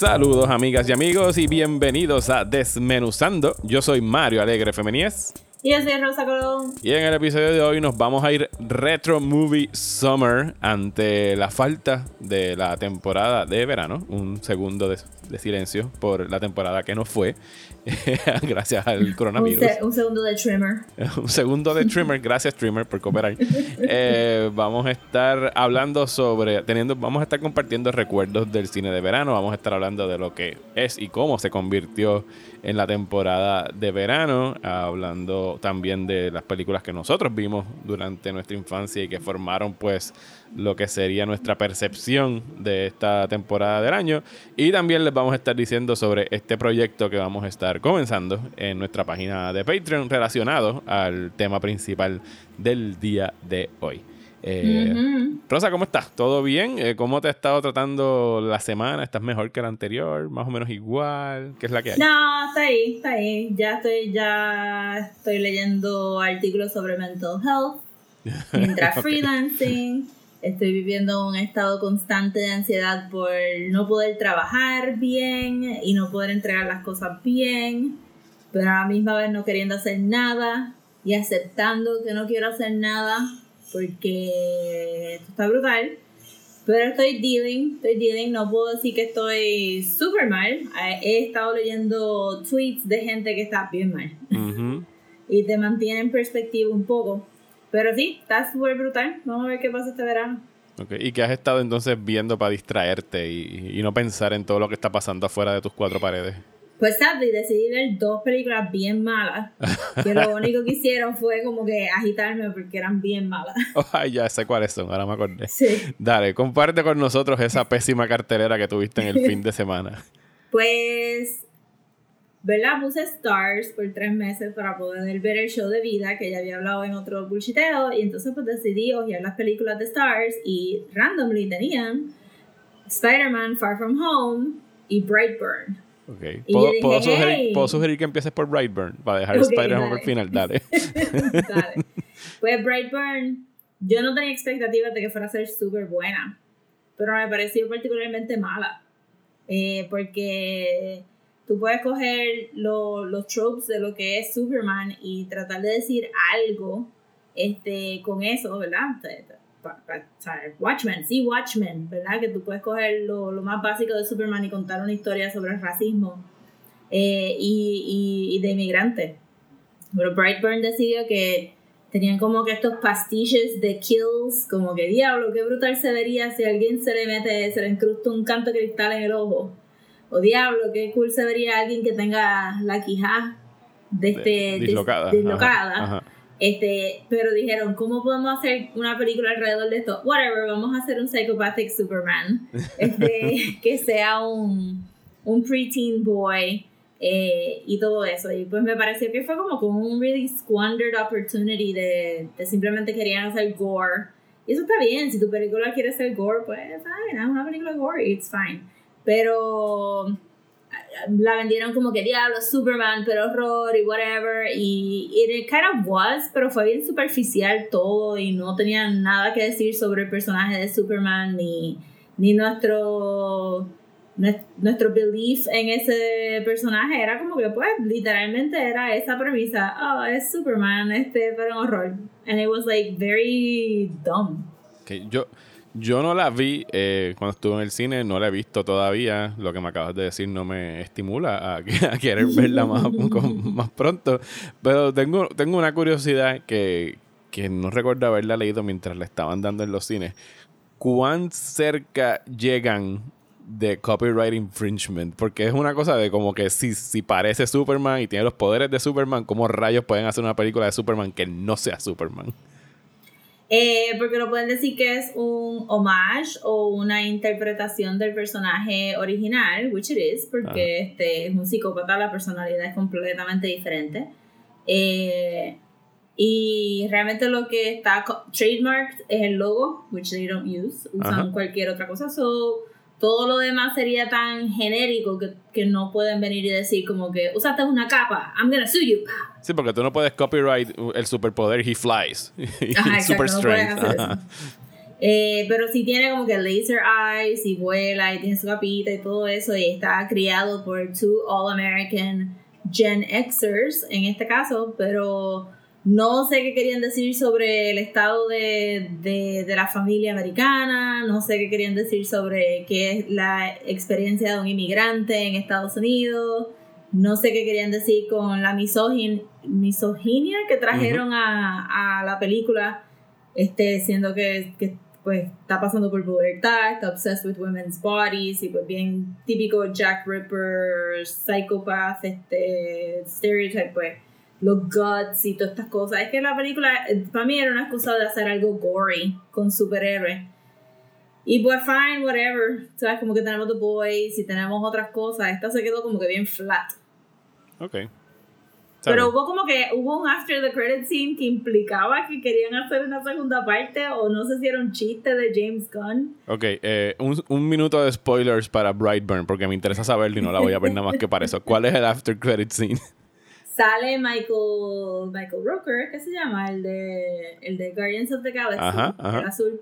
Saludos amigas y amigos y bienvenidos a Desmenuzando. Yo soy Mario Alegre Femenías. Y yo soy Rosa Colón. Y en el episodio de hoy nos vamos a ir Retro Movie Summer ante la falta de la temporada de verano. Un segundo de, de silencio por la temporada que no fue. gracias al Un, coronavirus. se- un segundo de trimmer. un segundo de Trimmer. Gracias, Trimmer, por cooperar. Eh, vamos a estar hablando sobre. teniendo Vamos a estar compartiendo recuerdos del cine de verano. Vamos a estar hablando de lo que es y cómo se convirtió en la temporada de verano. Hablando también de las películas que nosotros vimos durante nuestra infancia y que formaron, pues, lo que sería nuestra percepción de esta temporada del año. Y también les vamos a estar diciendo sobre este proyecto que vamos a estar comenzando en nuestra página de Patreon relacionado al tema principal del día de hoy. Eh, Rosa, ¿cómo estás? ¿Todo bien? Eh, ¿Cómo te ha estado tratando la semana? ¿Estás mejor que la anterior? ¿Más o menos igual? ¿Qué es la que hay? No, está ahí, está ahí. Ya estoy, ya estoy leyendo artículos sobre mental health mientras Ok. freelancing. Estoy viviendo un estado constante de ansiedad por no poder trabajar bien y no poder entregar las cosas bien, pero a la misma vez no queriendo hacer nada y aceptando que no quiero hacer nada porque esto está brutal. Pero estoy dealing, estoy dealing, no puedo decir que estoy súper mal. Eh, He estado leyendo tweets de gente que está bien mal y te mantiene en perspectiva un poco. Pero sí, está súper brutal. Vamos a ver qué pasa este verano. Ok, ¿Y qué has estado entonces viendo para distraerte y, y no pensar en todo lo que está pasando afuera de tus cuatro paredes? Pues sadly, decidí ver dos películas bien malas. Que lo único que hicieron fue como que agitarme porque eran bien malas. Oh, ay, ya sé cuáles son, ahora me acordé. Sí. Dale, comparte con nosotros esa pésima cartelera que tuviste en el fin de semana. Pues, ¿verdad? Puse Stars por tres meses para poder ver el show de vida que ya había hablado en otro bullshiteo. Y entonces pues decidí ojear las películas de Stars y randomly tenían Spider-Man Far From Home y Brightburn. Ok. Y ¿Puedo, yo dije, puedo sugerir, "Hey". puedo sugerir que empieces por Brightburn para dejar Ok, Spider-Man por dale. final. Dale. Dale. Pues Brightburn, yo no tenía expectativas de que fuera a ser súper buena, pero me pareció particularmente mala. Eh, porque tú puedes coger lo- los tropes de lo que es Superman y tratar de decir algo este, con eso, ¿verdad? Pa- pa- Watchmen, sí, Watchmen, ¿verdad? Que tú puedes coger lo, lo más básico de Superman y contar una historia sobre el racismo eh, y, y, y de inmigrantes. Pero Brightburn decidió que tenían como que estos pastiches de kills, como que diablo, qué brutal se vería si alguien se le mete, se le incrusta un canto de cristal en el ojo. O diablo, qué cool se vería alguien que tenga la quijá de este, dis- dislocada. dislocada. Ajá, ajá. Este, pero dijeron, ¿cómo podemos hacer una película alrededor de esto? Whatever, vamos a hacer un psychopathic Superman. Este, que sea un, un preteen boy eh, y todo eso. Y pues me pareció que fue como como un really squandered opportunity de, de simplemente querían hacer gore. Y eso está bien, si tu película quiere ser gore, pues fine, haz una película gore, it's fine. Pero la vendieron como que diablo, Superman, pero horror y whatever. Y it kind of was, pero fue bien superficial todo y no tenía nada que decir sobre el personaje de Superman ni, ni nuestro nues- nuestro belief en ese personaje. Era como que pues literalmente era esa premisa oh es Superman este pero horror. And it was like very dumb. Ok, Yo, yo no la vi eh, cuando estuve en el cine, no la he visto todavía. Lo que me acabas de decir no me estimula a, a querer verla más, con- más pronto. Pero tengo, tengo una curiosidad que, que no recuerdo haberla leído mientras la estaban dando en los cines. ¿Cuán cerca llegan de copyright infringement? Porque es una cosa de como que si, si parece Superman y tiene los poderes de Superman, ¿cómo rayos pueden hacer una película de Superman que no sea Superman? Eh, porque lo pueden decir que es un homage o una interpretación del personaje original, which it is, porque este es un psicópata, la personalidad es completamente diferente. Eh, y realmente lo que está trademarked es el logo, which they don't use, usan Ajá. cualquier otra cosa. So, todo lo demás sería tan genérico que, que no pueden venir y decir como que usaste una capa, I'm gonna sue you. Sí, porque tú no puedes copyright el superpoder He Flies. Ajá, super exacto, strength. Ajá. Eh, pero sí tiene como que laser eyes y vuela y tiene su capita y todo eso y está criado por two All American Gen Xers en este caso, pero no sé qué querían decir sobre el estado de, de, de la familia americana, no sé qué querían decir sobre qué es la experiencia de un inmigrante en Estados Unidos, no sé qué querían decir con la misogin- misoginia que trajeron a, a la película este, siendo que, que, pues está pasando por pubertad, está obsessed with women's bodies y pues bien típico Jack Ripper, psychopath, este, stereotype, pues los guts y todas estas cosas. Es que la película eh, para mí era una excusa de hacer algo gory con superhéroes. Y pues fine, whatever. Sabes, como que tenemos The Boys y tenemos otras cosas. Esta se quedó como que bien flat. Ok. Pero hubo como que hubo un after the credit scene que implicaba que querían hacer una segunda parte o no sé si era un chiste de James Gunn. Ok, eh, un, un minuto de spoilers para Brightburn, porque me interesa saberlo y no la voy a ver nada más que para eso. ¿Cuál es el after credit scene? Sale Michael Michael Rooker, ¿qué se llama? El de el de Guardians of the Galaxy, Ajá, ajá. el azul.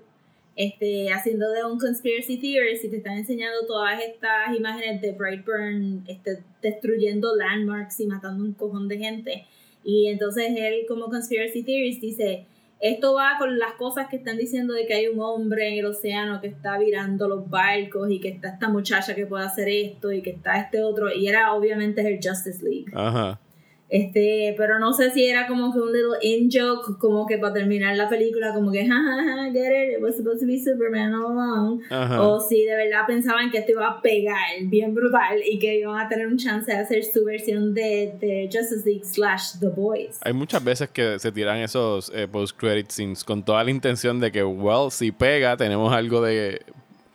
Este, haciendo de un conspiracy theorist y te están enseñando todas estas imágenes de Brightburn este, destruyendo landmarks y matando un cojón de gente. Y entonces él como conspiracy theorist dice, esto va con las cosas que están diciendo de que hay un hombre en el océano que está virando los barcos y que está esta muchacha que puede hacer esto y que está este otro. Y era obviamente el Justice League. Ajá. Este, pero no sé si era como que un little in joke, como que para terminar la película, como que, jajaja, get it, it was supposed to be Superman all along. Ajá. O si de verdad pensaban que esto iba a pegar bien brutal y que iban a tener un chance de hacer su versión de, de Justice League slash The Boys. Hay muchas veces que se tiran esos eh, post-credit scenes con toda la intención de que, well, si pega, tenemos algo de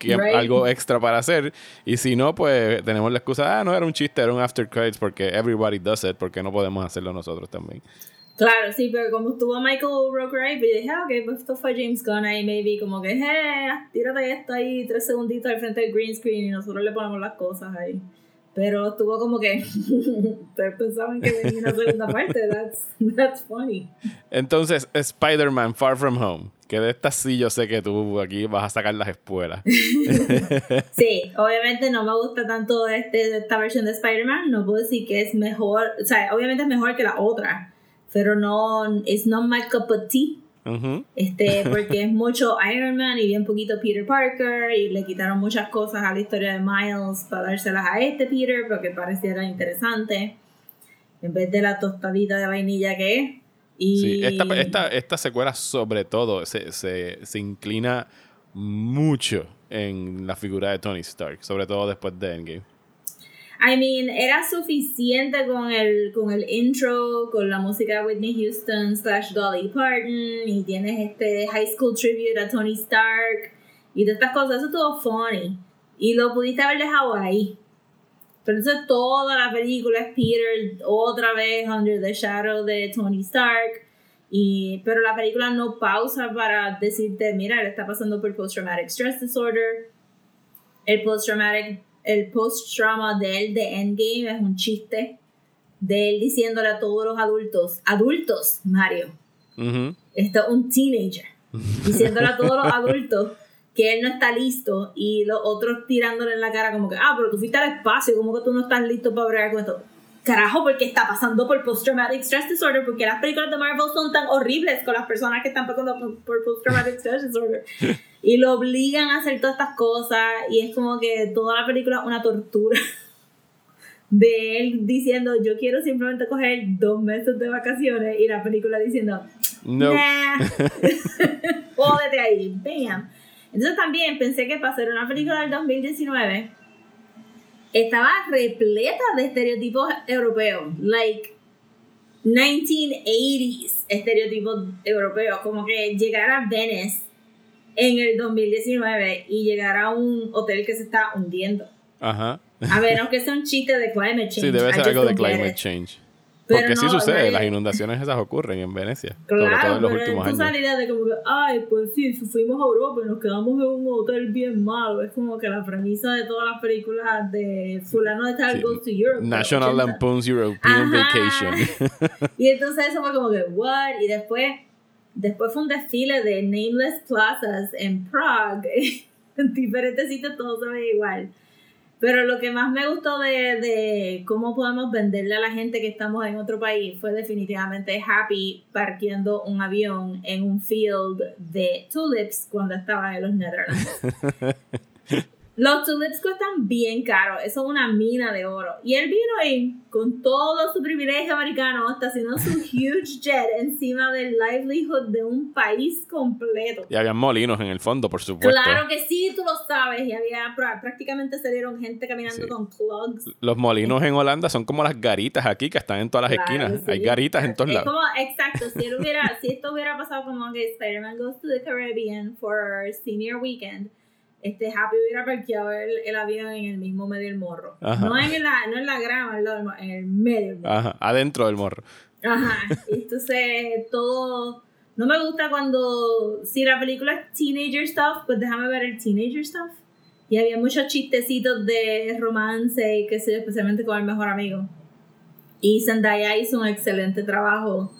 Right. algo extra para hacer. Y si no, pues tenemos la excusa, ah, no era un chiste, era un after credits porque everybody does it, porque no podemos hacerlo nosotros también. Claro, sí, pero como estuvo Michael Rooker ahí, pues yo dije, ah, ok, pues esto fue James Gunn ahí, maybe, como que, eh, tírate esto ahí tres segunditos al frente del green screen y nosotros le ponemos las cosas ahí. Pero estuvo como que, ustedes pensaban que venía una segunda parte, that's, that's funny. Entonces, Spider-Man Far From Home, que de esta sí yo sé que tú aquí vas a sacar las espuelas. Sí, obviamente no me gusta tanto este, esta versión de Spider-Man, no puedo decir que es mejor, o sea, obviamente es mejor que la otra, pero no, it's not my cup of tea. Este, porque es mucho Iron Man y bien poquito Peter Parker y le quitaron muchas cosas a la historia de Miles para dárselas a este Peter porque pareciera interesante en vez de la tostadita de vainilla que es. Y Sí, esta, esta, esta secuela sobre todo se, se, se inclina mucho en la figura de Tony Stark, sobre todo después de Endgame. I mean, era suficiente con el, con el intro, con la música de Whitney Houston slash Dolly Parton, y tienes este high school tribute a Tony Stark, y de estas cosas, eso estuvo funny. Y lo pudiste haber dejado ahí. Pero entonces toda la película es Peter otra vez under the shadow de Tony Stark. Y, pero la película no pausa para decirte, mira, él está pasando por post-traumatic stress disorder. El post-traumatic, el post-trauma de él de Endgame es un chiste. De él diciéndole a todos los adultos, adultos, Mario, esto es un teenager, diciéndole a todos los adultos que él no está listo y los otros tirándole en la cara como que, ah, pero tú fuiste al espacio, como que tú no estás listo para bregar con esto. Carajo, porque está pasando por post-traumatic stress disorder, porque las películas de Marvel son tan horribles con las personas que están pasando por, post-traumatic stress disorder. Y lo obligan a hacer todas estas cosas y es como que toda la película es una tortura. De él diciendo, yo quiero simplemente coger dos meses de vacaciones y la película diciendo, No. Nah. Jódete ahí. Bam. Entonces también pensé que para hacer una película del 2019 estaba repleta de estereotipos europeos. Like, 1980s estereotipos europeos, como que llegar a Venice en el 2019 y llegar a un hotel que se está hundiendo. Ajá. A menos que sea un chiste de climate change. Sí, debe ser algo de climate it. change. Pero Porque sí no, sucede, right. las inundaciones esas ocurren en Venecia. sobre todo Claro, en los pero últimos años. salías de como que, ay, pues sí, fuimos a Europa y nos quedamos en un hotel bien malo. Es como que la premisa de todas las películas de fulano de tal Sí. goes to Europe. National 80. Lampoon's European Ajá. Vacation. Y entonces eso fue como que, what? Y después, después fue un desfile de nameless plazas en Prague. en diferentes sitios todo se ve igual. Pero lo que más me gustó de, de cómo podemos venderle a la gente que estamos en otro país fue definitivamente Happy parqueando un avión en un field de tulips cuando estaba en los Netherlands. Los tulips cuestan bien caro, eso es una mina de oro. Y él vino ahí con todo su privilegio americano, hasta haciendo su huge jet encima del livelihood de un país completo. y había molinos en el fondo, por supuesto. Claro que sí, tú lo sabes. Y había prá- prácticamente salieron gente caminando Sí. con plugs. Los molinos en Holanda son como las garitas aquí que están en todas las Claro, esquinas. sí. Hay garitas en todos Es lados. como, exacto, si, él hubiera, si esto hubiera pasado como que Spider-Man Goes to the Caribbean for Senior Weekend, este Happy hubiera parqueado el, el avión en el mismo medio del morro. Ajá. No en la, no en la grama, en el medio del morro. Ajá, adentro del morro. Ajá. Entonces, todo. No me gusta cuando. Si la película es teenager stuff, pues déjame ver el teenager stuff. Y había muchos chistecitos de romance y qué sé yo, especialmente con el mejor amigo. Y Zendaya hizo un excelente trabajo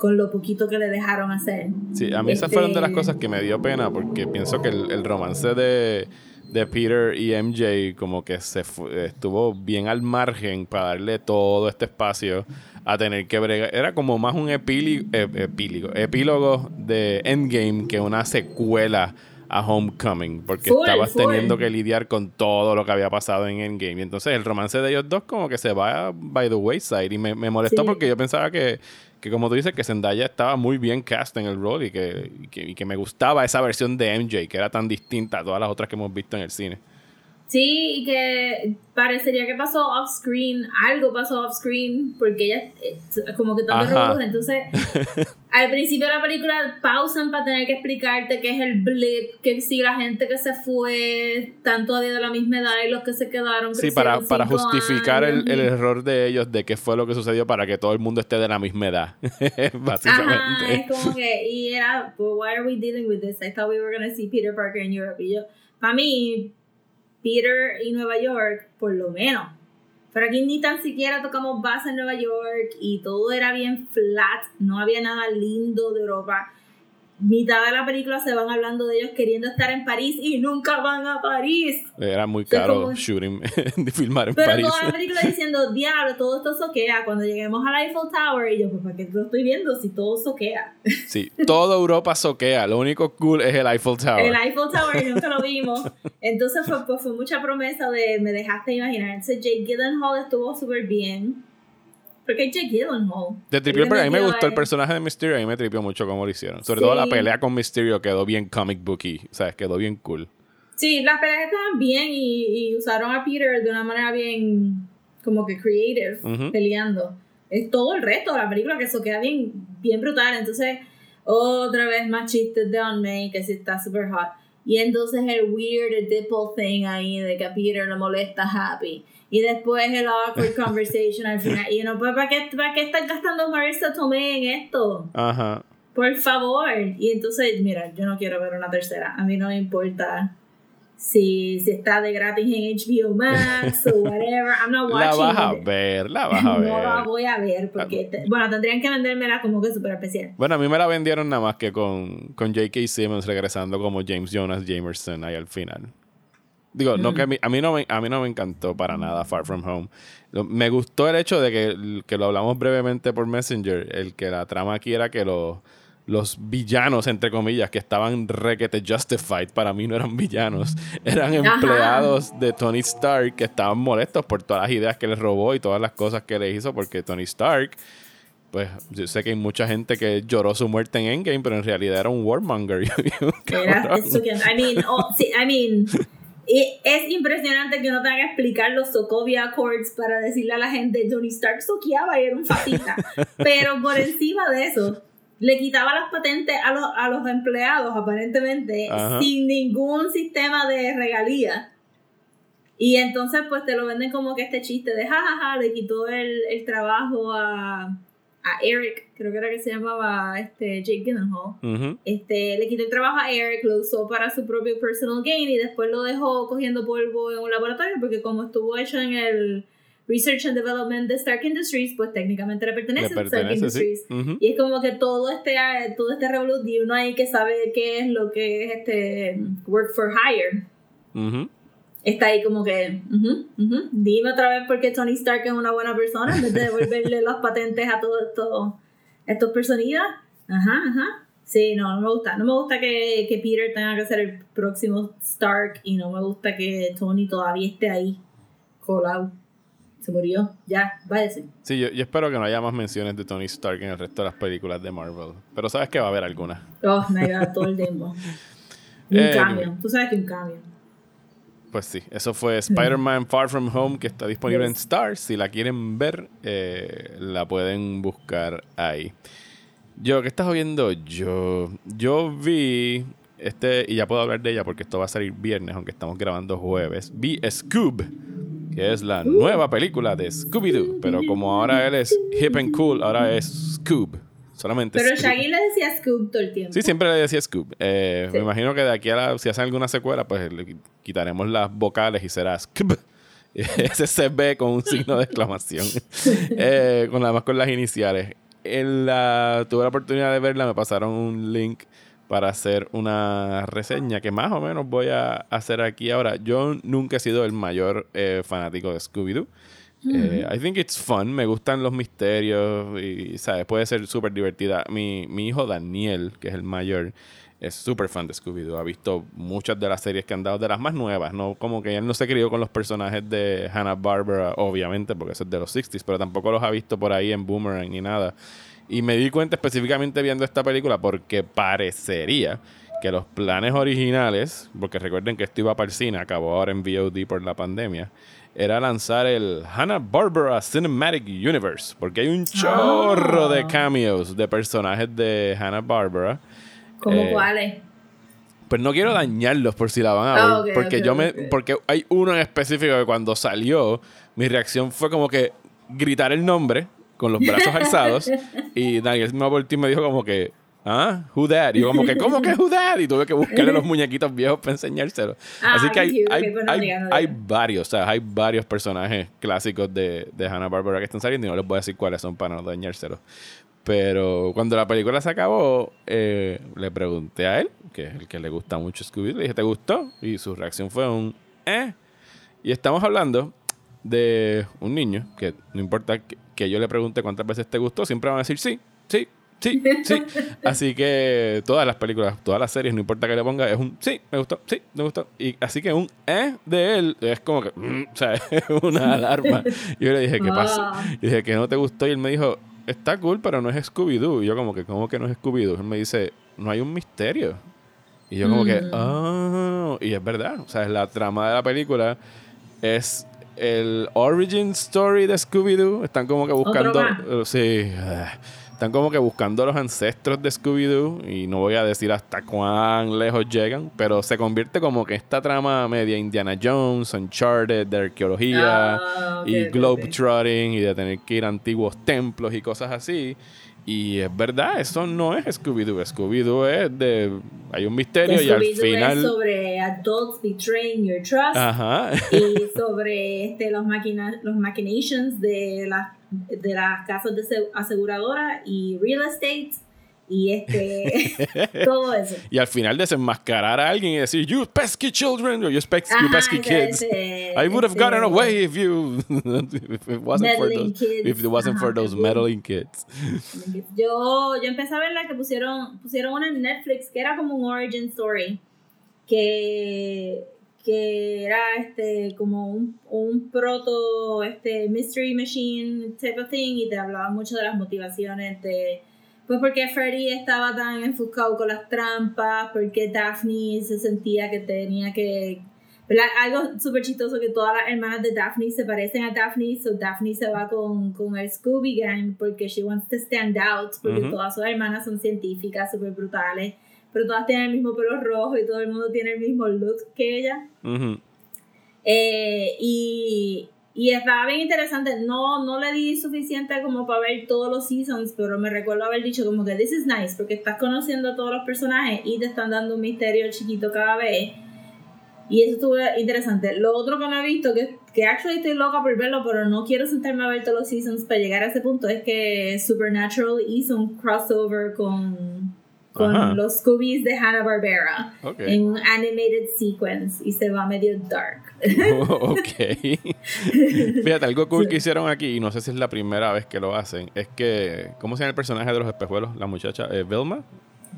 con lo poquito que le dejaron hacer. Sí, a mí esas Este- fueron de las cosas que me dio pena porque pienso que el, el romance de, de Peter y MJ como que se estuvo bien al margen para darle todo este espacio a tener que bregar. Era como más un epíligo, epílogo, epílogo de Endgame que una secuela a Homecoming porque Full, estabas full. teniendo que lidiar con todo lo que había pasado en Endgame. Y entonces el romance de ellos dos como que se va by the wayside y me, me molestó Sí. porque yo pensaba que, que como tú dices, que Zendaya estaba muy bien cast en el rol y que, y que, y que me gustaba esa versión de MJ que era tan distinta a todas las otras que hemos visto en el cine. Sí, y que parecería que pasó off screen, algo pasó off screen, porque ella eh, como que tanto Ajá. revolú. Entonces, al principio de la película pausan para tener que explicarte qué es el blip, que si la gente que se fue están todavía de la misma edad y los que se quedaron. Sí, para, para justificar el, años. el error de ellos de qué fue lo que sucedió para que todo el mundo esté de la misma edad. Ajá, Básicamente. es como que, y era, well, why are we dealing with this? I thought we were gonna see Peter Parker in Europe. Y yo, para mí, Peter y Nueva York, por lo menos. Pero aquí ni tan siquiera tocamos base en Nueva York y todo era bien flat, no había nada lindo de Europa. Mitad de la película se van hablando de ellos queriendo estar en París y nunca van a París. Era muy caro como- shooting, de filmar en Pero París. toda la película diciendo, diablo, todo esto soquea. Cuando lleguemos al Eiffel Tower, y yo, pues, ¿para qué lo estoy viendo si todo soquea? Sí, toda Europa soquea. Lo único cool es el Eiffel Tower. El Eiffel Tower y nunca lo vimos. Entonces fue, pues, fue mucha promesa de me dejaste imaginar. Entonces Jake Gyllenhaal estuvo súper bien. Porque es Jake Gyllenhaal. De a mí me gustó el personaje de Mysterio. A mí me tripió mucho cómo lo hicieron. Sobre Sí. todo la pelea con Mysterio quedó bien comic booky. O sea, quedó bien cool. Sí, las peleas estaban bien y, y usaron a Peter de una manera bien como que creative, peleando. Es todo el resto de la película que eso queda bien, bien brutal. Entonces, otra vez más chistes de On May, que sí está super hot. Y entonces el weird dimple thing ahí de que a Peter le molesta Happy. Y después el awkward conversation al final. Y uno, pues, ¿para qué, ¿para qué están gastando Marissa Tomei en esto? Ajá. Por favor. Y entonces, mira, yo no quiero ver una tercera. A mí no me importa si, si está de gratis en HBO Max o whatever. I'm not La watching vas a it. ver, la vas a ver. No la voy a ver porque, te- bueno, tendrían que vendérmela como que súper especial. Bueno, a mí me la vendieron nada más que con, con J.K. Simmons regresando como James Jonas Jamerson ahí al final. Digo, no que a mí, a mí no me, a mí no me encantó para nada Far From Home. Me gustó el hecho de que, que lo hablamos brevemente por Messenger, el que la trama aquí era que los, los villanos, entre comillas, que estaban requete justified, para mí no eran villanos, eran Ajá. empleados de Tony Stark que estaban molestos por todas las ideas que les robó y todas las cosas que le hizo, porque Tony Stark pues yo sé que hay mucha gente que lloró su muerte en Endgame, pero en realidad era un warmonger. Era. I mean, oh, sí, I mean, Y es impresionante que uno tenga que explicar los Sokovia Accords para decirle a la gente Tony Stark soqueaba y era un fascista. Pero por encima de eso, le quitaba las patentes a los, a los empleados, aparentemente, Ajá. sin ningún sistema de regalía. Y entonces, pues te lo venden como que este chiste de jajaja, le quitó el, el trabajo a, a Eric, creo que era que se llamaba este, Jake Gyllenhaal. Ujú. Este, le quitó el trabajo a Eric, lo usó para su propio personal gain y después lo dejó cogiendo polvo en un laboratorio porque como estuvo hecho en el Research and Development de Stark Industries, pues técnicamente le pertenece, Le a Stark sí. Industries. Y es como que todo este, todo este uno ahí que sabe qué es lo que es este work for hire. Está ahí como que, ujú, ujú, dime otra vez por qué Tony Stark es una buena persona en vez de devolverle las patentes a todos estos, estos personitas. Ajá, ajá. Sí, no, no me gusta. No me gusta que, que Peter tenga que ser el próximo Stark y no me gusta que Tony todavía esté ahí colado. Se murió. Ya, váyase. Sí, yo, yo espero que no haya más menciones de Tony Stark en el resto de las películas de Marvel. Pero sabes que va a haber algunas. Oh, me da todo el tiempo. Un Eh, cambio. Tú sabes que un cambio. Pues sí, eso fue Spider-Man Far From Home, que está disponible en. Stars. Si la quieren ver, eh, la pueden buscar ahí. Yo, ¿qué estás viendo? Yo, yo vi, este, y ya puedo hablar de ella porque esto va a salir viernes, aunque estamos grabando jueves. Vi Scoob, que es la nueva película de Scooby-Doo. Pero como ahora él es hip and cool, ahora es Scoob. Solamente Pero. Shaggy le decía Scoop todo el tiempo. Sí, siempre le decía Scoop. Eh, Sí. Me imagino que de aquí a la, si hacen alguna secuela, pues le quitaremos las vocales y será Scoop. Ese se ve con un signo de exclamación. Eh, con nada más con las iniciales. En la, tuve la oportunidad de verla, me pasaron un link para hacer una reseña que más o menos voy a hacer aquí ahora. Yo nunca he sido el mayor eh, fanático de Scooby-Doo. Eh, I think it's fun. Me gustan los misterios y, ¿sabes? Puede ser súper divertida. Mi, mi hijo Daniel, que es el mayor, es súper fan de Scooby-Doo. Ha visto muchas de las series que han dado, de las más nuevas, ¿no? Como que él no se crió con los personajes de Hanna-Barbera, obviamente, porque eso es de los 60s, pero tampoco los ha visto por ahí en Boomerang ni nada. Y me di cuenta específicamente viendo esta película porque parecería que los planes originales, porque recuerden que esto iba para el cine, acabó ahora en VOD por la pandemia, era lanzar el Hanna-Barbera Cinematic Universe, porque hay un chorro de cameos de personajes de Hanna-Barbera. ¿Cómo Eh, cuáles? Pues no quiero dañarlos por si la van a ver, Ah, ok, porque yo me, porque hay uno en específico que cuando salió, mi reacción fue como que gritar el nombre con los brazos alzados y Daniel me volteó y me dijo como que Ah, who that? Y yo como que, ¿cómo que who that? Y tuve que buscarle los muñequitos viejos para enseñárselos. Ah, Así que hay, cute, hay, hay- no hay varios, o sea, hay varios personajes clásicos de, de Hanna-Barbera que están saliendo y no les voy a decir cuáles son para no dañárselos. Pero cuando la película se acabó, eh, le pregunté a él, que es el que le gusta mucho Scooby, le dije, ¿te gustó? Y su reacción fue un, eh. Y estamos hablando de un niño, que no importa que, que yo le pregunte cuántas veces te gustó, siempre van a decir sí, sí, sí, sí. Así que todas las películas, todas las series, no importa que le ponga, es un sí, me gustó, sí, me gustó. Y así que un eh de él es como que, mm, o sea, es una alarma. Yo le dije, ¿qué pasó? Ah. Y dije, que no te gustó? Y él me dijo, está cool, pero no es Scooby-Doo. Y yo como que, ¿cómo que no es Scooby-Doo? Él me dice, no hay un misterio. Y yo como que, ah, y es verdad. O sea, la trama de la película es el origin story de Scooby-Doo. Están como que buscando... eh, sí. ah, Están como que buscando los ancestros de Scooby-Doo. Y no voy a decir hasta cuán lejos llegan. Pero se convierte como que esta trama media Indiana Jones, Uncharted, de arqueología Ah, y globetrotting y de tener que ir a antiguos templos y cosas así. Y es verdad, eso no es Scooby-Doo. Scooby-Doo es de... Hay un misterio y al final... es sobre adults betraying your trust Ajá. y sobre este, los, maquina los machinations de las de las casas de ase- aseguradora y real estate y este todo eso. y al final desenmascarar a alguien y decir, you pesky children, or you, pes- you Ajá, pesky ese- kids. ese- I would have ese- gotten away if you... if it wasn't for those... kids. If it wasn't for Ajá, those sí. meddling kids. Yo, yo empecé a ver la que pusieron, pusieron una en Netflix que era como un origin story. Que, que era este como un, un proto este mystery machine type of thing y te hablaba mucho de las motivaciones de pues porque Freddy estaba tan enfocado con las trampas, porque Daphne se sentía que tenía que ¿verdad? Algo súper chistoso que todas las hermanas de Daphne se parecen a Daphne, so Daphne se va con, con el Scooby Gang porque she wants to stand out, porque todas sus hermanas son científicas, súper brutales, pero todas tienen el mismo pelo rojo y todo el mundo tiene el mismo look que ella. Eh, y, y estaba bien interesante. No, no le di suficiente como para ver todos los seasons, pero me recuerdo haber dicho como que this is nice, porque estás conociendo a todos los personajes y te están dando un misterio chiquito cada vez. Y eso estuvo interesante. Lo otro que no he visto, que, que actually estoy loca por verlo, pero no quiero sentarme a ver todos los seasons para llegar a ese punto, es que Supernatural hizo un crossover con, con Ajá. los Scoobies de Hanna-Barbera Ok. en un animated sequence y se va medio dark. ok. Fíjate, algo cool que hicieron aquí, y no sé si es la primera vez que lo hacen, es que, ¿cómo se llama el personaje de los espejuelos? La muchacha, eh, Velma.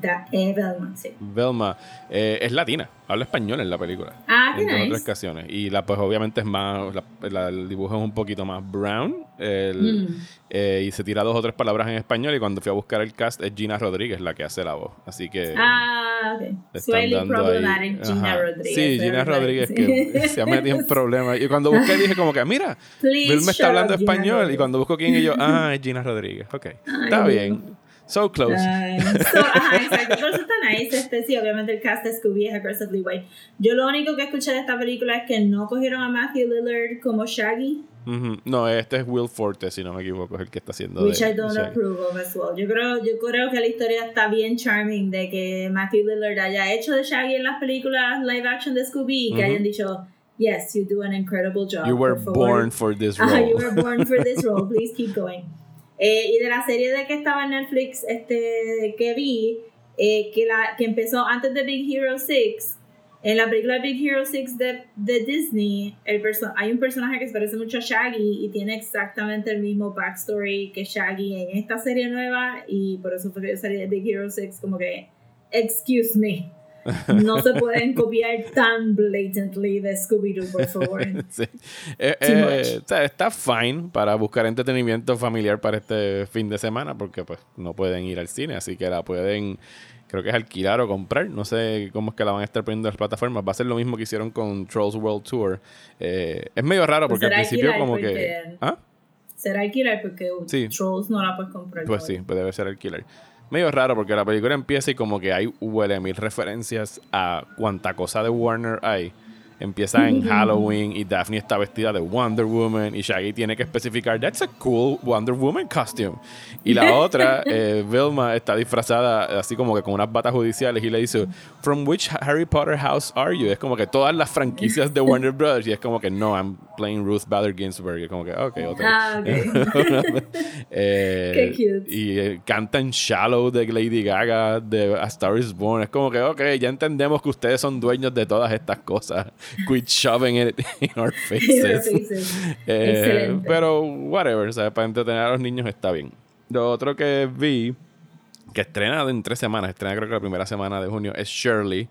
Da, eh, Velma, sí. Velma eh, es latina, habla español en la película. Ah, qué en otras nice. ocasiones. Y la, pues obviamente es más, la- la- el dibujo es un poquito más brown. el- Mm. eh, y se tira dos o tres palabras en español. Y cuando fui a buscar el cast es Gina Rodríguez la que hace la voz. Así que... Ah, ok. le están Slightly dando ahí- problematic Gina. Rodríguez. Sí, Gina. Rodríguez que se ha metido en problemas. Y cuando busqué dije como que, mira, Vilma shut está hablando español. Y cuando busco quién y yo, ah, es Gina Rodríguez. Ok, está Ay, bien. So close. Ay, so, ajá, exacto. Pero eso está nice. Este, sí, obviamente el cast de Scooby es aggressively white. Yo lo único que escuché de esta película es que no cogieron a Matthew Lillard como Shaggy. No, este es Will Forte, si no me equivoco, es el que está haciendo which de- I don't de approve of as well. Yo creo, yo creo que la historia está bien charming de que Matthew Lillard haya hecho de Shaggy en las películas live action de Scooby y que hayan dicho, yes, you do an incredible job. You were por favor". born for this role. you were born for this role. Please keep going. Eh, y de la serie de que estaba en Netflix, este, que vi, eh, que, la, que empezó antes de Big Hero 6, en la película Big Hero 6 de, de Disney, el hay un personaje que se parece mucho a Shaggy y tiene exactamente el mismo backstory que Shaggy en esta serie nueva y por eso fue que yo salí de Big Hero 6 como que, excuse me. No se pueden copiar tan blatantly de Scooby-Doo, por favor. Sí. Eh, eh, está fine para buscar entretenimiento familiar para este fin de semana porque pues no pueden ir al cine, así que la pueden creo que es alquilar o comprar, no sé cómo es que la van a estar poniendo en las plataformas, va a ser lo mismo que hicieron con Trolls World Tour. Eh, es medio raro porque al principio como que... ¿Ah? Será alquilar porque Sí. Trolls no la puedes comprar. Pues sí, pues debe ser alquilar. Medio raro porque la película empieza y como que hay huele mil referencias a cuánta cosa de Warner hay. Empieza en Halloween y Daphne está vestida de Wonder Woman y Shaggy tiene que especificar That's a cool Wonder Woman costume. Y la otra, eh, Vilma, está disfrazada así como que con unas batas judiciales y le dice From which Harry Potter house are you? Es como que todas las franquicias de Warner Brothers y es como que no, I'm playing Ruth Bader Ginsburg. Y es como que, ok, otra. Ah. Eh, Qué cute. Y eh, cantan Shallow de Lady Gaga, de A Star is Born. Es como que, ok, ya entendemos que ustedes son dueños de todas estas cosas. Quit shoving it in our faces. Eh, pero, whatever, ¿sabes? Para entretener a los niños está bien. Lo otro que vi, que estrena en tres semanas, estrena creo que la primera semana de junio, es Shirley.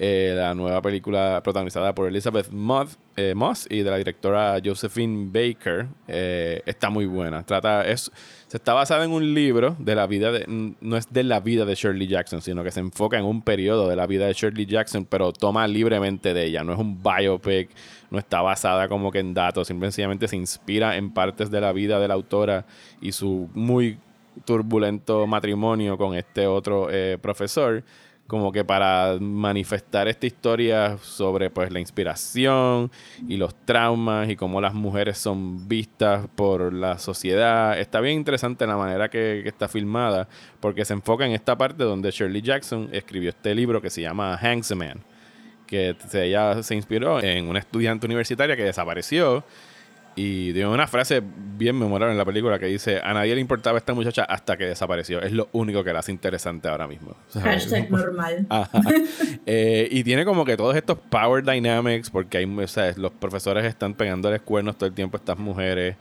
Eh, la nueva película protagonizada por Elizabeth Moth, eh, Moss y de la directora Josephine Baker. Eh, está muy buena. Trata, es, se está basada en un libro de la vida de, no es de la vida de Shirley Jackson, sino que se enfoca en un periodo de la vida de Shirley Jackson, pero toma libremente de ella. No es un biopic, no está basada como que en datos, simplemente se inspira en partes de la vida de la autora y su muy turbulento matrimonio con este otro eh, profesor como que para manifestar esta historia sobre pues la inspiración y los traumas y cómo las mujeres son vistas por la sociedad. Está bien interesante la manera que, está filmada porque se enfoca en esta parte donde Shirley Jackson escribió este libro que se llama Hanks a Man que ella se inspiró en una estudiante universitaria que desapareció y dio una frase bien memorable en la película que dice, a nadie le importaba esta muchacha hasta que desapareció. Es lo único que la hace interesante ahora mismo. Hashtag normal. Ajá. Eh, y tiene como que todos estos power dynamics, porque hay, o sea, los profesores están pegándoles cuernos todo el tiempo a estas mujeres.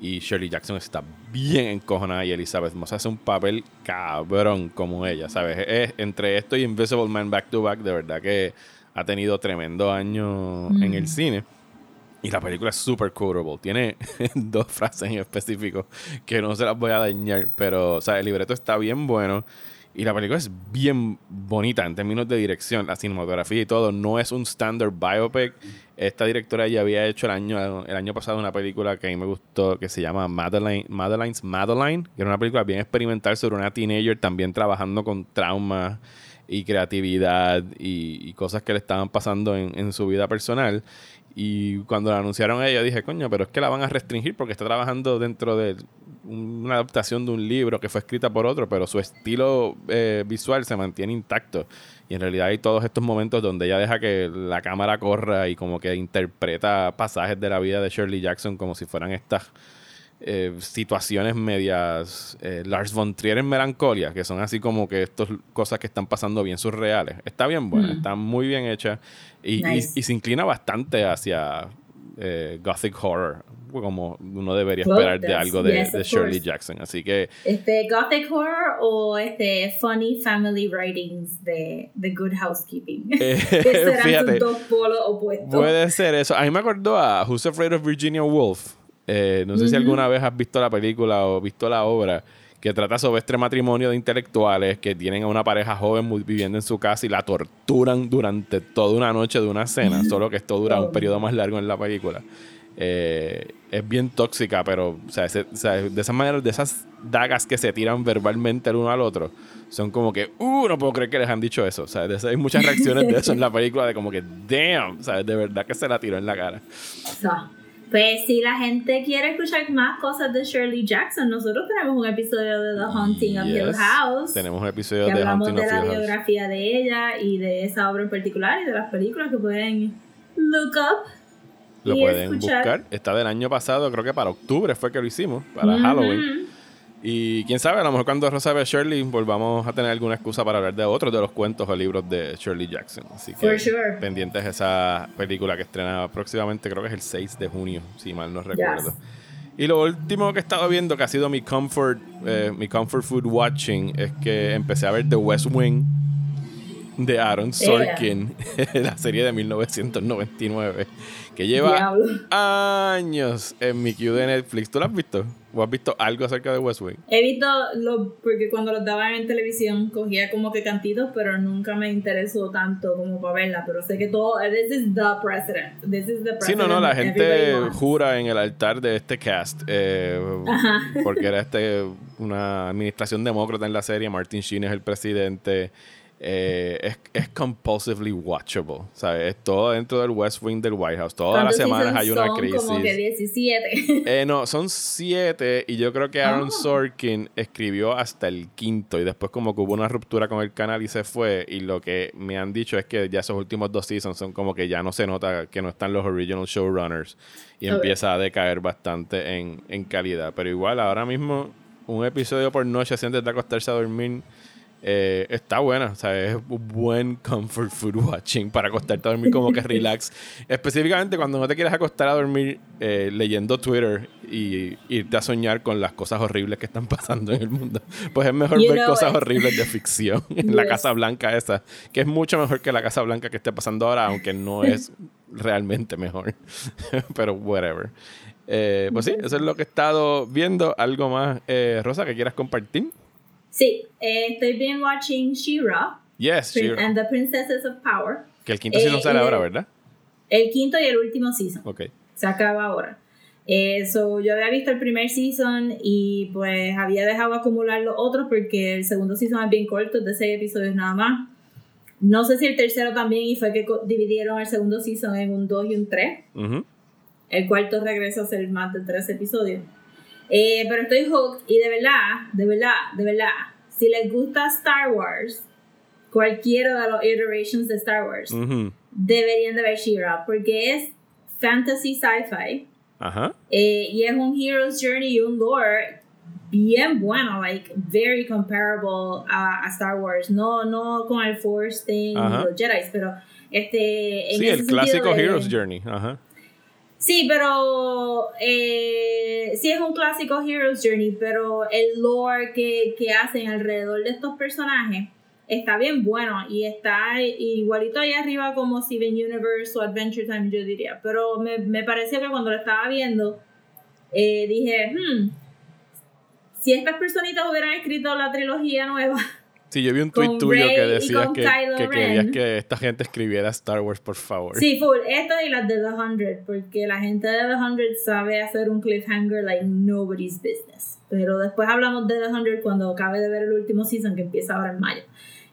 Y Shirley Jackson está bien encojonada y Elizabeth Moss hace un papel cabrón como ella, ¿sabes? Es, entre esto y Invisible Man Back to Back, de verdad que ha tenido tremendo año en el cine. Y la película es super quotable. Tiene dos frases en específico que no se las voy a dañar. Pero, o sea, el libreto está bien bueno. Y la película es bien bonita en términos de dirección, la cinematografía y todo. No es un standard biopic. Esta directora ya había hecho el año, el año pasado una película que a mí me gustó que se llama Madeline, Madeline's Madeline, que era una película bien experimental sobre una teenager también trabajando con traumas y creatividad y, cosas que le estaban pasando en, en su vida personal. Y cuando la anunciaron a ella dije, coño, pero es que la van a restringir porque está trabajando dentro de una adaptación de un libro que fue escrita por otro, pero su estilo eh, visual se mantiene intacto. Y en realidad hay todos estos momentos donde ella deja que la cámara corra y como que interpreta pasajes de la vida de Shirley Jackson como si fueran estas eh, situaciones medias eh, Lars von Trier en melancolia, que son así como que estas cosas que están pasando bien surreales. Está bien buena, Mm. está muy bien hecha y, y- Nice. y se inclina bastante hacia eh, gothic horror, como uno debería esperar de algo de, yes, de Shirley course. Jackson. Así que Este Gothic Horror o este Funny Family Writings de The Good Housekeeping. Eh, serán fíjate. sus dos polos opuestos. Puede ser eso. A mí me acordó a Who's Afraid of Virginia Woolf. Eh, no sé si alguna vez has visto la película o visto la obra que trata sobre este matrimonio de intelectuales que tienen a una pareja joven muy- viviendo en su casa y la torturan durante toda una noche de una cena, solo que esto dura un periodo más largo en la película. Eh, es bien tóxica, pero o sea, se- o sea, de esas maneras, de esas dagas que se tiran verbalmente el uno al otro, son como que, uh, no puedo creer que les han dicho eso. O sea, de esas- hay muchas reacciones de eso en la película, de como que, damn, o sea, de verdad que se la tiró en la cara. Pues si la gente quiere escuchar más cosas de Shirley Jackson, nosotros tenemos un episodio de The Haunting of Hill Yes. House. Tenemos un episodio que de hablamos Haunting de of la Hill House. biografía de ella y de esa obra en particular y de las películas que pueden look up Lo y pueden escuchar. buscar. Está del año pasado, creo que para octubre fue que lo hicimos, para. Halloween. Y quién sabe, a lo mejor cuando Rosa ve Shirley volvamos a tener alguna excusa para hablar de otros de los cuentos o libros de Shirley Jackson. Así que sure. pendientes de esa película que estrena próximamente, creo que es el 6 de junio, si mal no recuerdo. Y lo último que he estado viendo, que ha sido mi comfort, eh, mi comfort food watching, es que empecé a ver The West Wing de Aaron Sorkin, la serie de 1999, que lleva Diablo. años en mi queue de Netflix. ¿Tú lo has visto? ¿O has visto algo acerca de West Wing? He visto, lo, porque cuando los daban en televisión cogía como que cantitos, pero nunca me interesó tanto como para verla. Pero sé que todo, this is the president. This is the president. Sí, no, no, la gente jura en el altar de este cast, eh, porque era este una administración demócrata en la serie, Martin Sheen es el presidente, eh, es, es compulsively watchable, ¿sabes? Es todo dentro del West Wing del White House, todas las ¿Cuántos semanas hay una son? crisis. Como que 17. Eh, no, son siete y yo creo que Aaron Ah. Sorkin escribió hasta el quinto y después como que hubo una ruptura con el canal y se fue y lo que me han dicho es que ya esos últimos dos seasons son como que ya no se nota que no están los original showrunners y empieza a decaer bastante en, en calidad. Pero igual ahora mismo un episodio por noche antes de acostarse a dormir eh, está buena, o sea, es un buen comfort food watching para acostarte a dormir como que relax. Específicamente cuando no te quieres acostar a dormir eh, leyendo Twitter y irte a soñar con las cosas horribles que están pasando en el mundo. Pues es mejor You ver cosas it. horribles de ficción en la. Casa Blanca esa, que es mucho mejor que la Casa Blanca que esté pasando ahora, aunque no es realmente mejor. Pero whatever. Eh, pues sí, eso es lo que he estado viendo. ¿Algo más, eh, Rosa, que quieras compartir? Sí, eh, estoy bien watching She-Ra Yes, Shira. and the Princesses of Power. Que el quinto Eh, season sale y- ahora, ¿verdad? El quinto y el último season. Ok. Se acaba ahora. Eh, so, yo había visto el primer season y pues había dejado acumular los otros porque el segundo season es bien corto, es de seis episodios nada más. No sé si el tercero también y fue que dividieron el segundo season en un 2 y un 3. Ujú. El cuarto regresa a ser más de tres episodios. Eh, pero estoy hooked y de verdad, de verdad, de verdad, si les gusta Star Wars, cualquiera de los iterations de Star Wars, Ujú. deberían de ver She-Ra porque es fantasy sci-fi Ajá. eh, y es un hero's journey y un lore bien bueno, like very comparable a, a Star Wars. No, no con el Force thing Ajá. los Jedi, pero este en Sí, ese el clásico de- Hero's Journey. Ajá. Sí, pero eh, sí es un clásico Hero's Journey, pero el lore que, que hacen alrededor de estos personajes está bien bueno y está igualito ahí arriba como Steven Universe o Adventure Time, yo diría. Pero me, me pareció que cuando lo estaba viendo, eh, dije, hmm, si estas personitas hubieran escrito la trilogía nueva, Sí, yo vi un tweet tuyo Rey que decías que, que querías que esta gente escribiera Star Wars, por favor. Sí, full. Esta y las de The 100, porque la gente de The 100 sabe hacer un cliffhanger like nobody's business. Pero después hablamos de The 100 cuando acabe de ver el último season que empieza ahora en mayo.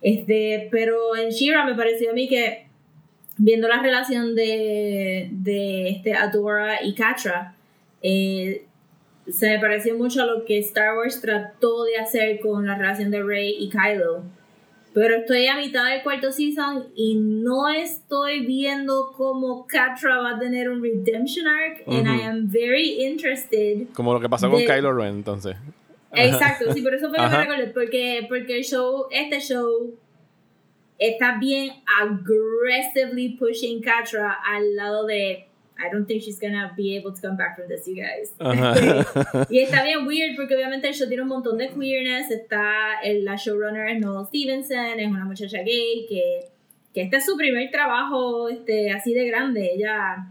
Este, pero en Shira me pareció a mí que viendo la relación de, de este Adora y Catra, eh, se me pareció mucho a lo que Star Wars trató de hacer con la relación de Rey y Kylo. Pero estoy a mitad del cuarto season y no estoy viendo cómo Catra va a tener un redemption arc. And I am very interested. Como lo que pasó con Kylo Ren, entonces. Exacto, sí, por eso fue que me recordé. Porque, porque el show, este show está bien aggressively pushing Catra al lado de I don't think she's gonna be able to come back from this, you guys. Ajá. Y está bien weird porque obviamente el show tiene un montón de queerness. Está el, la showrunner es Noel Stevenson, es una muchacha gay que, que este es su primer trabajo este, así de grande. Ella,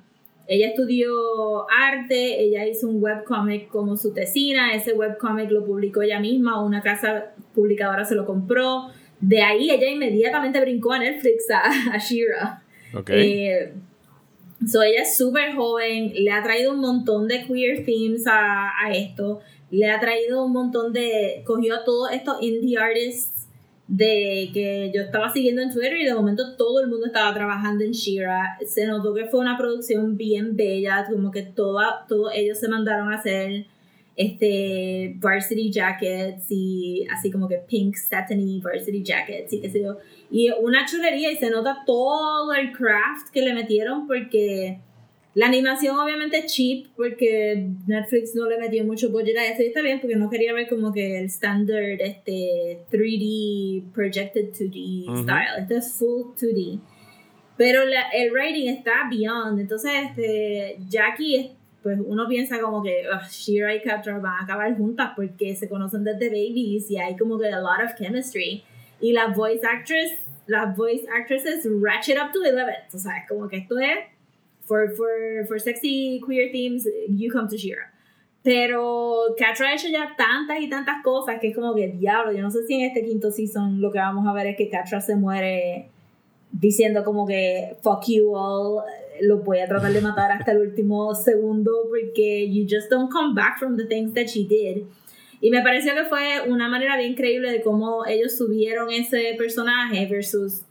ella estudió arte, ella hizo un webcomic como su tesina. Ese webcomic lo publicó ella misma, una casa publicadora se lo compró. De ahí ella inmediatamente brincó a Netflix a, a She-Ra. ok. Eh, so ella es súper joven, le ha traído un montón de queer themes a, a esto, le ha traído un montón de, cogió a todos estos indie artists de que yo estaba siguiendo en Twitter y de momento todo el mundo estaba trabajando en Shira. Se notó que fue una producción bien bella, como que toda, todos ellos se mandaron a hacer este varsity jackets y así como que pink satiny varsity jackets y qué sé yo. Y una chulería y se nota todo el craft que le metieron porque la animación obviamente es cheap porque Netflix no le metió mucho budget a eso y está bien porque no quería ver como que el standard este 3D projected 2D Ujú. style. Este es full 2D. Pero la- el rating está beyond. Entonces, este, Jackie, es- pues uno piensa como que Shira y Catra van a acabar juntas porque se conocen desde babies y hay como que a lot of chemistry. Y la voice actress, las voice actresses ratchet up to 11. O sea, es como que esto es for, for, for sexy queer themes, you come to Shira. Pero Catra ha hecho ya tantas y tantas cosas que es como que diablo. Yo no sé si en este quinto season lo que vamos a ver es que Catra se muere diciendo como que fuck you all, lo voy a tratar de matar hasta el último segundo porque you just don't come back from the things that she did. Y me pareció que fue una manera bien increíble de cómo ellos subieron ese personaje versus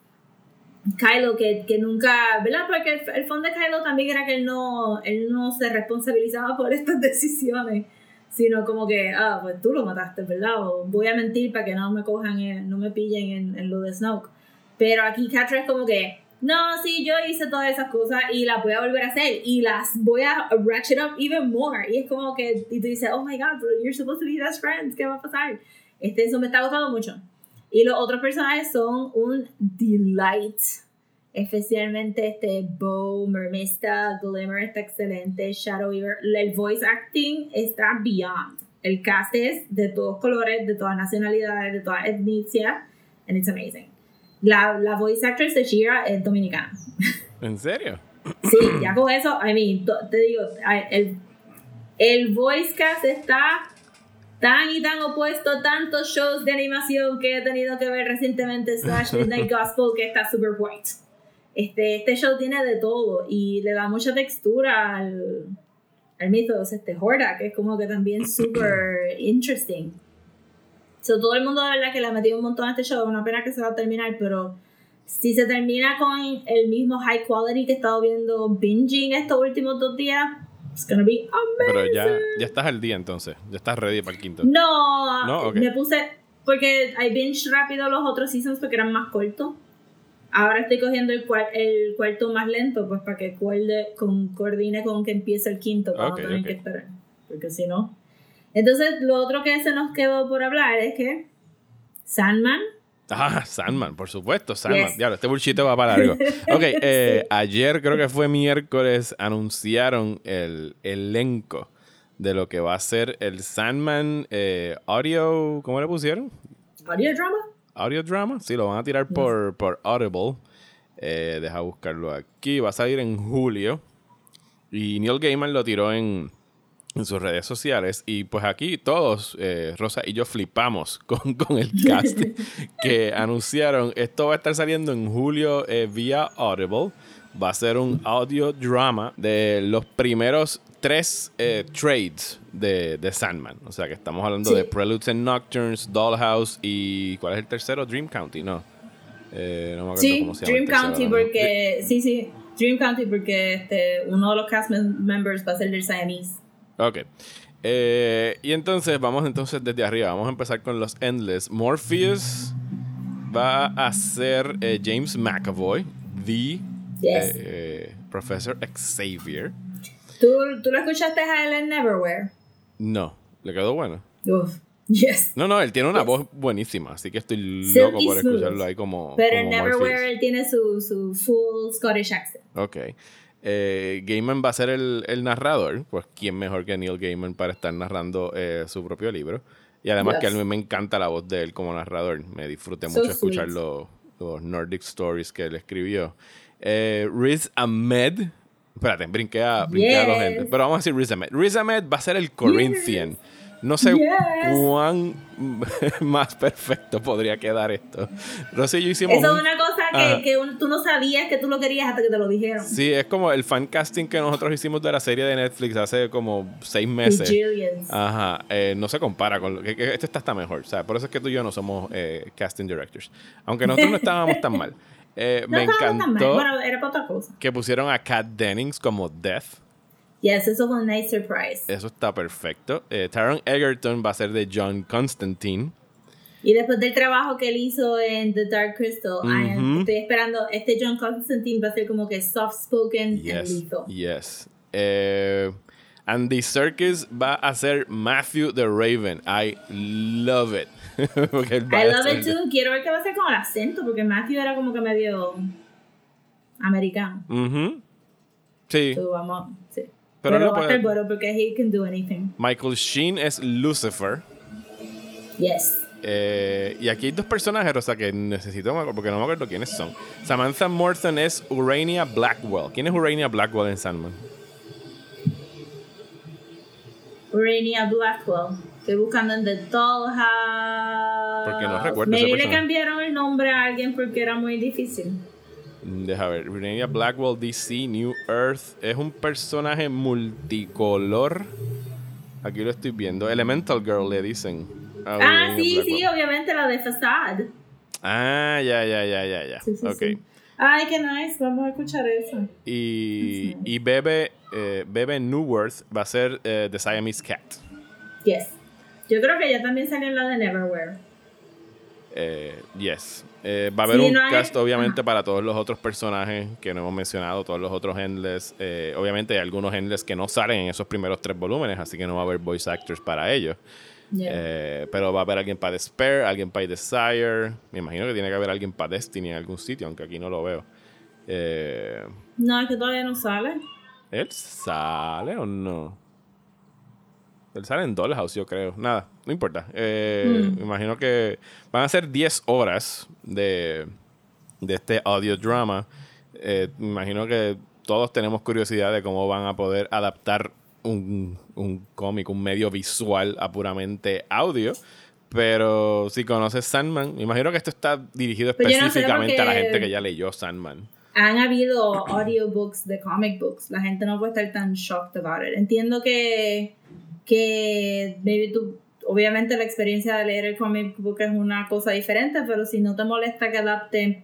Kylo, que, que nunca, ¿verdad? Porque el, el fondo de Kylo también era que él no, él no se responsabilizaba por estas decisiones, sino como que, ah, pues tú lo mataste, ¿verdad? O voy a mentir para que no me cojan, en- no me pillen en, en lo de Snoke. Pero aquí Catra es como que, no, sí, yo hice todas esas cosas y las voy a volver a hacer y las voy a ratchet up even more. Y es como que, y tú dices, oh my god, pero you're supposed to be best friends, ¿qué va a pasar? Este, eso me está gustando mucho. Y los otros personajes son un delight. Especialmente este Bo, Mermista, Glimmer está excelente, Shadow Weaver. El voice acting está beyond. El cast es de todos colores, de todas nacionalidades, de todas etnicias. And it's amazing. La, la voice actress de Shira es dominicana. ¿En serio? Sí, ya con eso, I mean, te digo, el, el voice cast está tan y tan opuesto a tantos shows de animación que he tenido que ver recientemente, slash Midnight Gospel, que está super white. Este, este show tiene de todo y le da mucha textura al, al mythos, este Horda, que es como que también super interesting. So, todo el mundo de verdad que le ha metido un montón a este show, una pena que se va a terminar, pero si se termina con el mismo high quality que he estado viendo binging estos últimos dos días, it's gonna be amazing. Pero ya, ya estás al día entonces. Ya estás ready para el quinto. No, No, ok. me puse. Porque I binge rápido los otros seasons porque eran más cortos. Ahora estoy cogiendo el, cuar- el cuarto más lento, pues para que cuerde- con, coordine con que empiece el quinto, para Ok, no tener ok. que esperar. Porque si no. Entonces, lo otro que se nos quedó por hablar es que Sandman. Ah, Sandman, por supuesto, Sandman. Yes. Diablo, este bullshit va para largo. Ok, eh, Sí. ayer creo que fue miércoles, anunciaron el elenco de lo que va a ser el Sandman eh, audio. ¿Cómo le pusieron? Audio drama. Audio drama. Sí, lo van a tirar por, por Audible. Eh, deja buscarlo aquí. Va a salir en julio. Y Neil Gaiman lo tiró en, en sus redes sociales. Y pues aquí todos, eh, Rosa y yo, flipamos con, con el cast que anunciaron. Esto va a estar saliendo en julio eh, vía Audible. Va a ser un audio drama de los primeros tres eh, trades de, de Sandman. O sea que estamos hablando Sí. de Preludes and Nocturnes, Dollhouse y. ¿Cuál es el tercero? Dream County, ¿no? Eh, no me acuerdo Sí, cómo se llama. Dream County porque, sí, sí, Dream County porque este, uno de los cast mem- members va a ser del Siamese. Ok. Eh, y entonces, vamos entonces desde arriba. Vamos a empezar con los Endless. Morpheus va a ser eh, James McAvoy, the Yes. eh, Professor Xavier. ¿Tú, ¿Tú lo escuchaste a él en Neverwhere? No, le quedó bueno. Uf, yes. No, no, él tiene una Yes. voz buenísima, así que estoy Silky loco por smooth. escucharlo ahí como. Pero en como Neverwhere Morpheus. él tiene su, su full Scottish accent. Ok. Eh, Gaiman va a ser el, el narrador. Pues, ¿quién mejor que Neil Gaiman para estar narrando eh, su propio libro? Y además Yes. que a mí me encanta la voz de él como narrador. Me disfruté So mucho escuchar sweet. los, los Nordic Stories que él escribió. Eh, Riz Ahmed. Espérate, brinqué a, brinqué a los Yes. gente. Pero vamos a decir Riz Ahmed. Riz Ahmed va a ser el Corinthian. No sé Yes. cuán más perfecto podría quedar esto. Rosy y yo hicimos Eso un- es una cosa que, que un- tú no sabías que tú lo querías hasta que te lo dijeron. Sí, es como el fan casting que nosotros hicimos de la serie de Netflix hace como seis meses. Bajillions. Ajá, eh, no se compara con lo que, que este está hasta mejor. O sea, por eso es que tú y yo no somos eh, casting directors. Aunque nosotros no estábamos tan mal. Eh, no me estaba tan mal. encantó Bueno, era para otra cosa. que pusieron a Kat Dennings como Death. Yes, eso fue un nice surprise. Eso está perfecto. Eh, Taron Egerton va a ser de John Constantine. Y después del trabajo que él hizo en The Dark Crystal, I am- estoy esperando, este John Constantine va a ser como que soft spoken and Yes. lethal. Yes. Eh, Andy Serkis va a ser Matthew the Raven. I love it. I love ser it too. Quiero ver qué va a hacer con el acento, porque Matthew era como que medio americano. Ujú. Sí. So, vamos. Pero Pero, no va a estar bueno porque he can do anything. Michael Sheen es Lucifer. Yes. Eh, y aquí hay dos personajes, o sea, que necesito, porque no me acuerdo quiénes son. Samantha Morton es Urania Blackwell. ¿Quién es Urania Blackwell en Sandman? Urania Blackwell. Estoy buscando en The Dollhouse. Porque no recuerdo Maybe le cambiaron el nombre a alguien porque era muy difícil. Deja ver. Urania Blackwell, DC, New Earth. Es un personaje multicolor. Aquí lo estoy viendo. Elemental Girl le dicen. Ah, sí, Blackwell. sí, obviamente la de Facade. Ah, ya, ya, ya, ya, ya. Sí, sí, ok. sí. Ay, qué nice. Vamos a escuchar eso. Y, y Bebe, eh, Bebe Newworth va a ser eh, The Siamese Cat. Yes. Yo creo que ella también salió en la de Neverwhere. Eh, yes. Eh, va a haber Sí, un no hay- cast, obviamente, para todos los otros personajes que no hemos mencionado, todos los otros Endless. Eh, obviamente, hay algunos Endless que no salen en esos primeros tres volúmenes, así que no va a haber voice actors para ellos. Yeah. Pero va a haber alguien para Despair, alguien para Desire. Me imagino que tiene que haber alguien para Destiny en algún sitio, aunque aquí no lo veo. No, es que todavía no sale. ¿Él sale o no? Él sale en Dollhouse, yo creo. Nada, no importa. Eh, Me imagino que van a ser 10 horas de, de este audio drama. Eh, me imagino que todos tenemos curiosidad de cómo van a poder adaptar un, un cómic, un medio visual a puramente audio. Pero si conoces Sandman, me imagino que esto está dirigido yo no sé, específicamente a la gente que ya leyó Sandman. Han habido audiobooks de comic books. La gente no puede estar tan shocked about it. Entiendo que, que maybe tú, obviamente la experiencia de leer el comic book es una cosa diferente, pero si no te molesta que adapten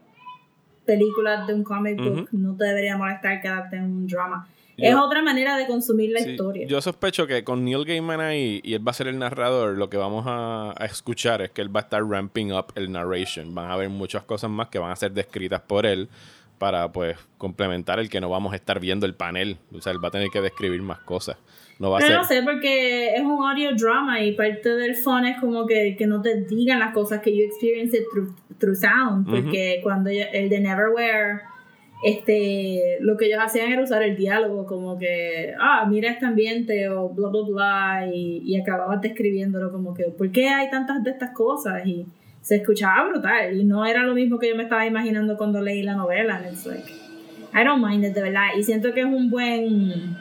películas de un comic book, no te debería molestar que adapten un drama. Yo- es otra manera de consumir la Sí, historia. Yo sospecho que con Neil Gaiman ahí y él va a ser el narrador, lo que vamos a, a escuchar es que él va a estar ramping up el narration. Van a haber muchas cosas más que van a ser descritas por él para pues complementar el que no vamos a estar viendo el panel. O sea, él va a tener que describir más cosas. No va a Pero ser... no sé, porque es un audio drama y parte del fun es como que, que no te digan las cosas que you experience through, through sound. Porque cuando yo- el de Neverwhere, este, lo que ellos hacían era usar el diálogo, como que, ah, mira este ambiente o bla, bla, bla, y, y acababas describiéndolo como que, ¿por qué hay tantas de estas cosas? Y se escuchaba brutal y no era lo mismo que yo me estaba imaginando cuando leí la novela. And it's like, I don't mind it, de verdad. Y siento que es un buen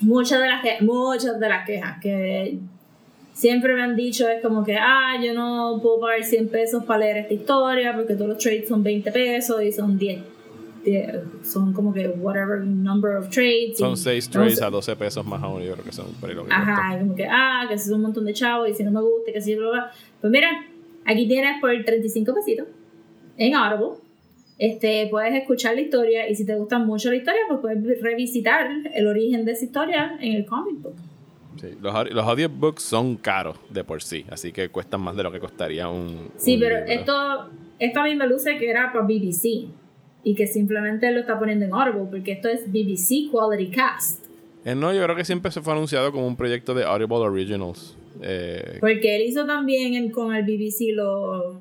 muchas de las que, muchas de las quejas que siempre me han dicho es como que, ah, yo no puedo pagar 100 pesos para leer esta historia porque todos los trades son 20 pesos y son 10. 10, son como que whatever number of trades. Son y- 6 no trades sé. a 12 pesos más aún, yo creo que son que Ajá, como que, ah, que eso es un montón de chavos y si no me gusta, que si bla, bla. Pues mira, aquí tienes por 35 pesitos en Audible. Este, puedes escuchar la historia y si te gusta mucho la historia, pues puedes revisitar el origen de esa historia en el comic book. Sí, los, los audiobooks son caros de por sí, así que cuestan más de lo que costaría un. Sí, un pero libro. esto, esto a mí me luce que era para BBC y que simplemente lo está poniendo en Audible porque esto es BBC Quality Cast. Eh, no, yo creo que siempre se fue anunciado como un proyecto de Audible Originals. Eh, Porque él hizo también en- con el BBC los,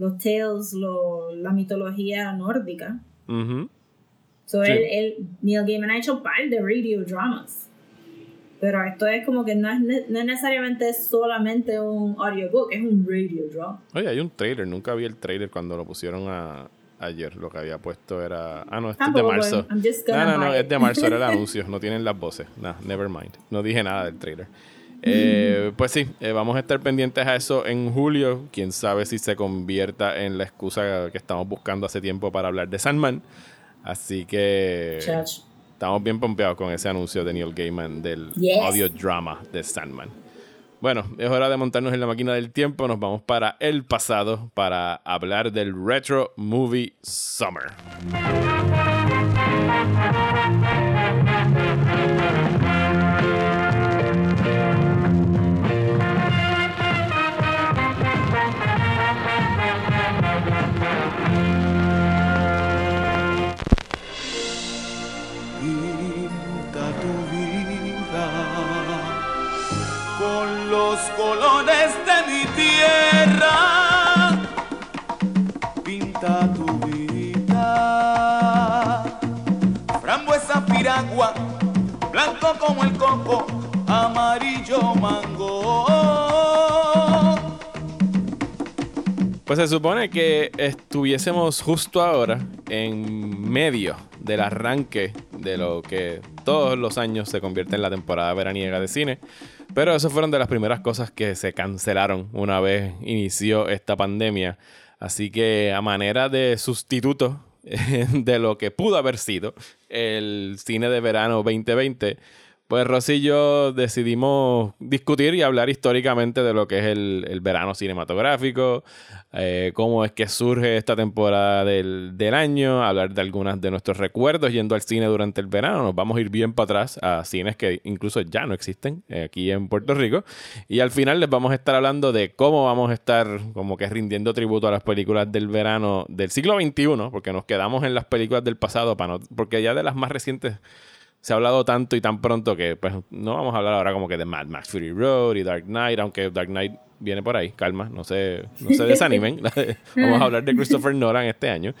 los tales, lo- la mitología nórdica. ujú. So Sí. él, él- Neil Gaiman ha hecho un par de radio dramas. Pero esto es como que no es, no es necesariamente solamente un audiobook, es un radio drama. Oye, hay un trailer. Nunca vi el trailer cuando lo pusieron a, ayer. Lo que había puesto era. Ah, no, este es de marzo. No, no, no, es de marzo. Era el anuncio. No tienen las voces. Nah, never mind. No dije nada del trailer. Eh, pues sí, eh, vamos a estar pendientes a eso en julio. Quién sabe si se convierta en la excusa que estamos buscando hace tiempo para hablar de Sandman. Así que Chach. estamos bien pompeados con ese anuncio de Neil Gaiman del Yes. audio drama de Sandman. Bueno, es hora de montarnos en la máquina del tiempo. Nos vamos para el pasado para hablar del Retro Movie Summer. Piragua, blanco como el coco, amarillo mango. Pues se supone que estuviésemos justo ahora en medio del arranque de lo que todos los años se convierte en la temporada veraniega de cine. Pero eso fueron de las primeras cosas que se cancelaron una vez inició esta pandemia. Así que a manera de sustituto de lo que pudo haber sido el cine de verano 2020, pues Rosy y yo decidimos discutir y hablar históricamente de lo que es el, el verano cinematográfico, eh, cómo es que surge esta temporada del, del año, hablar de algunas de nuestros recuerdos yendo al cine durante el verano. Nos vamos a ir bien para atrás a cines que incluso ya no existen eh, aquí en Puerto Rico. Y al final les vamos a estar hablando de cómo vamos a estar como que rindiendo tributo a las películas del verano del siglo XXI, porque nos quedamos en las películas del pasado, para no, porque ya de las más recientes se ha hablado tanto y tan pronto que pues no vamos a hablar ahora como que de Mad Max Fury Road y Dark Knight, aunque Dark Knight viene por ahí, calma, no se, no se desanimen. vamos a hablar de Christopher Nolan este año.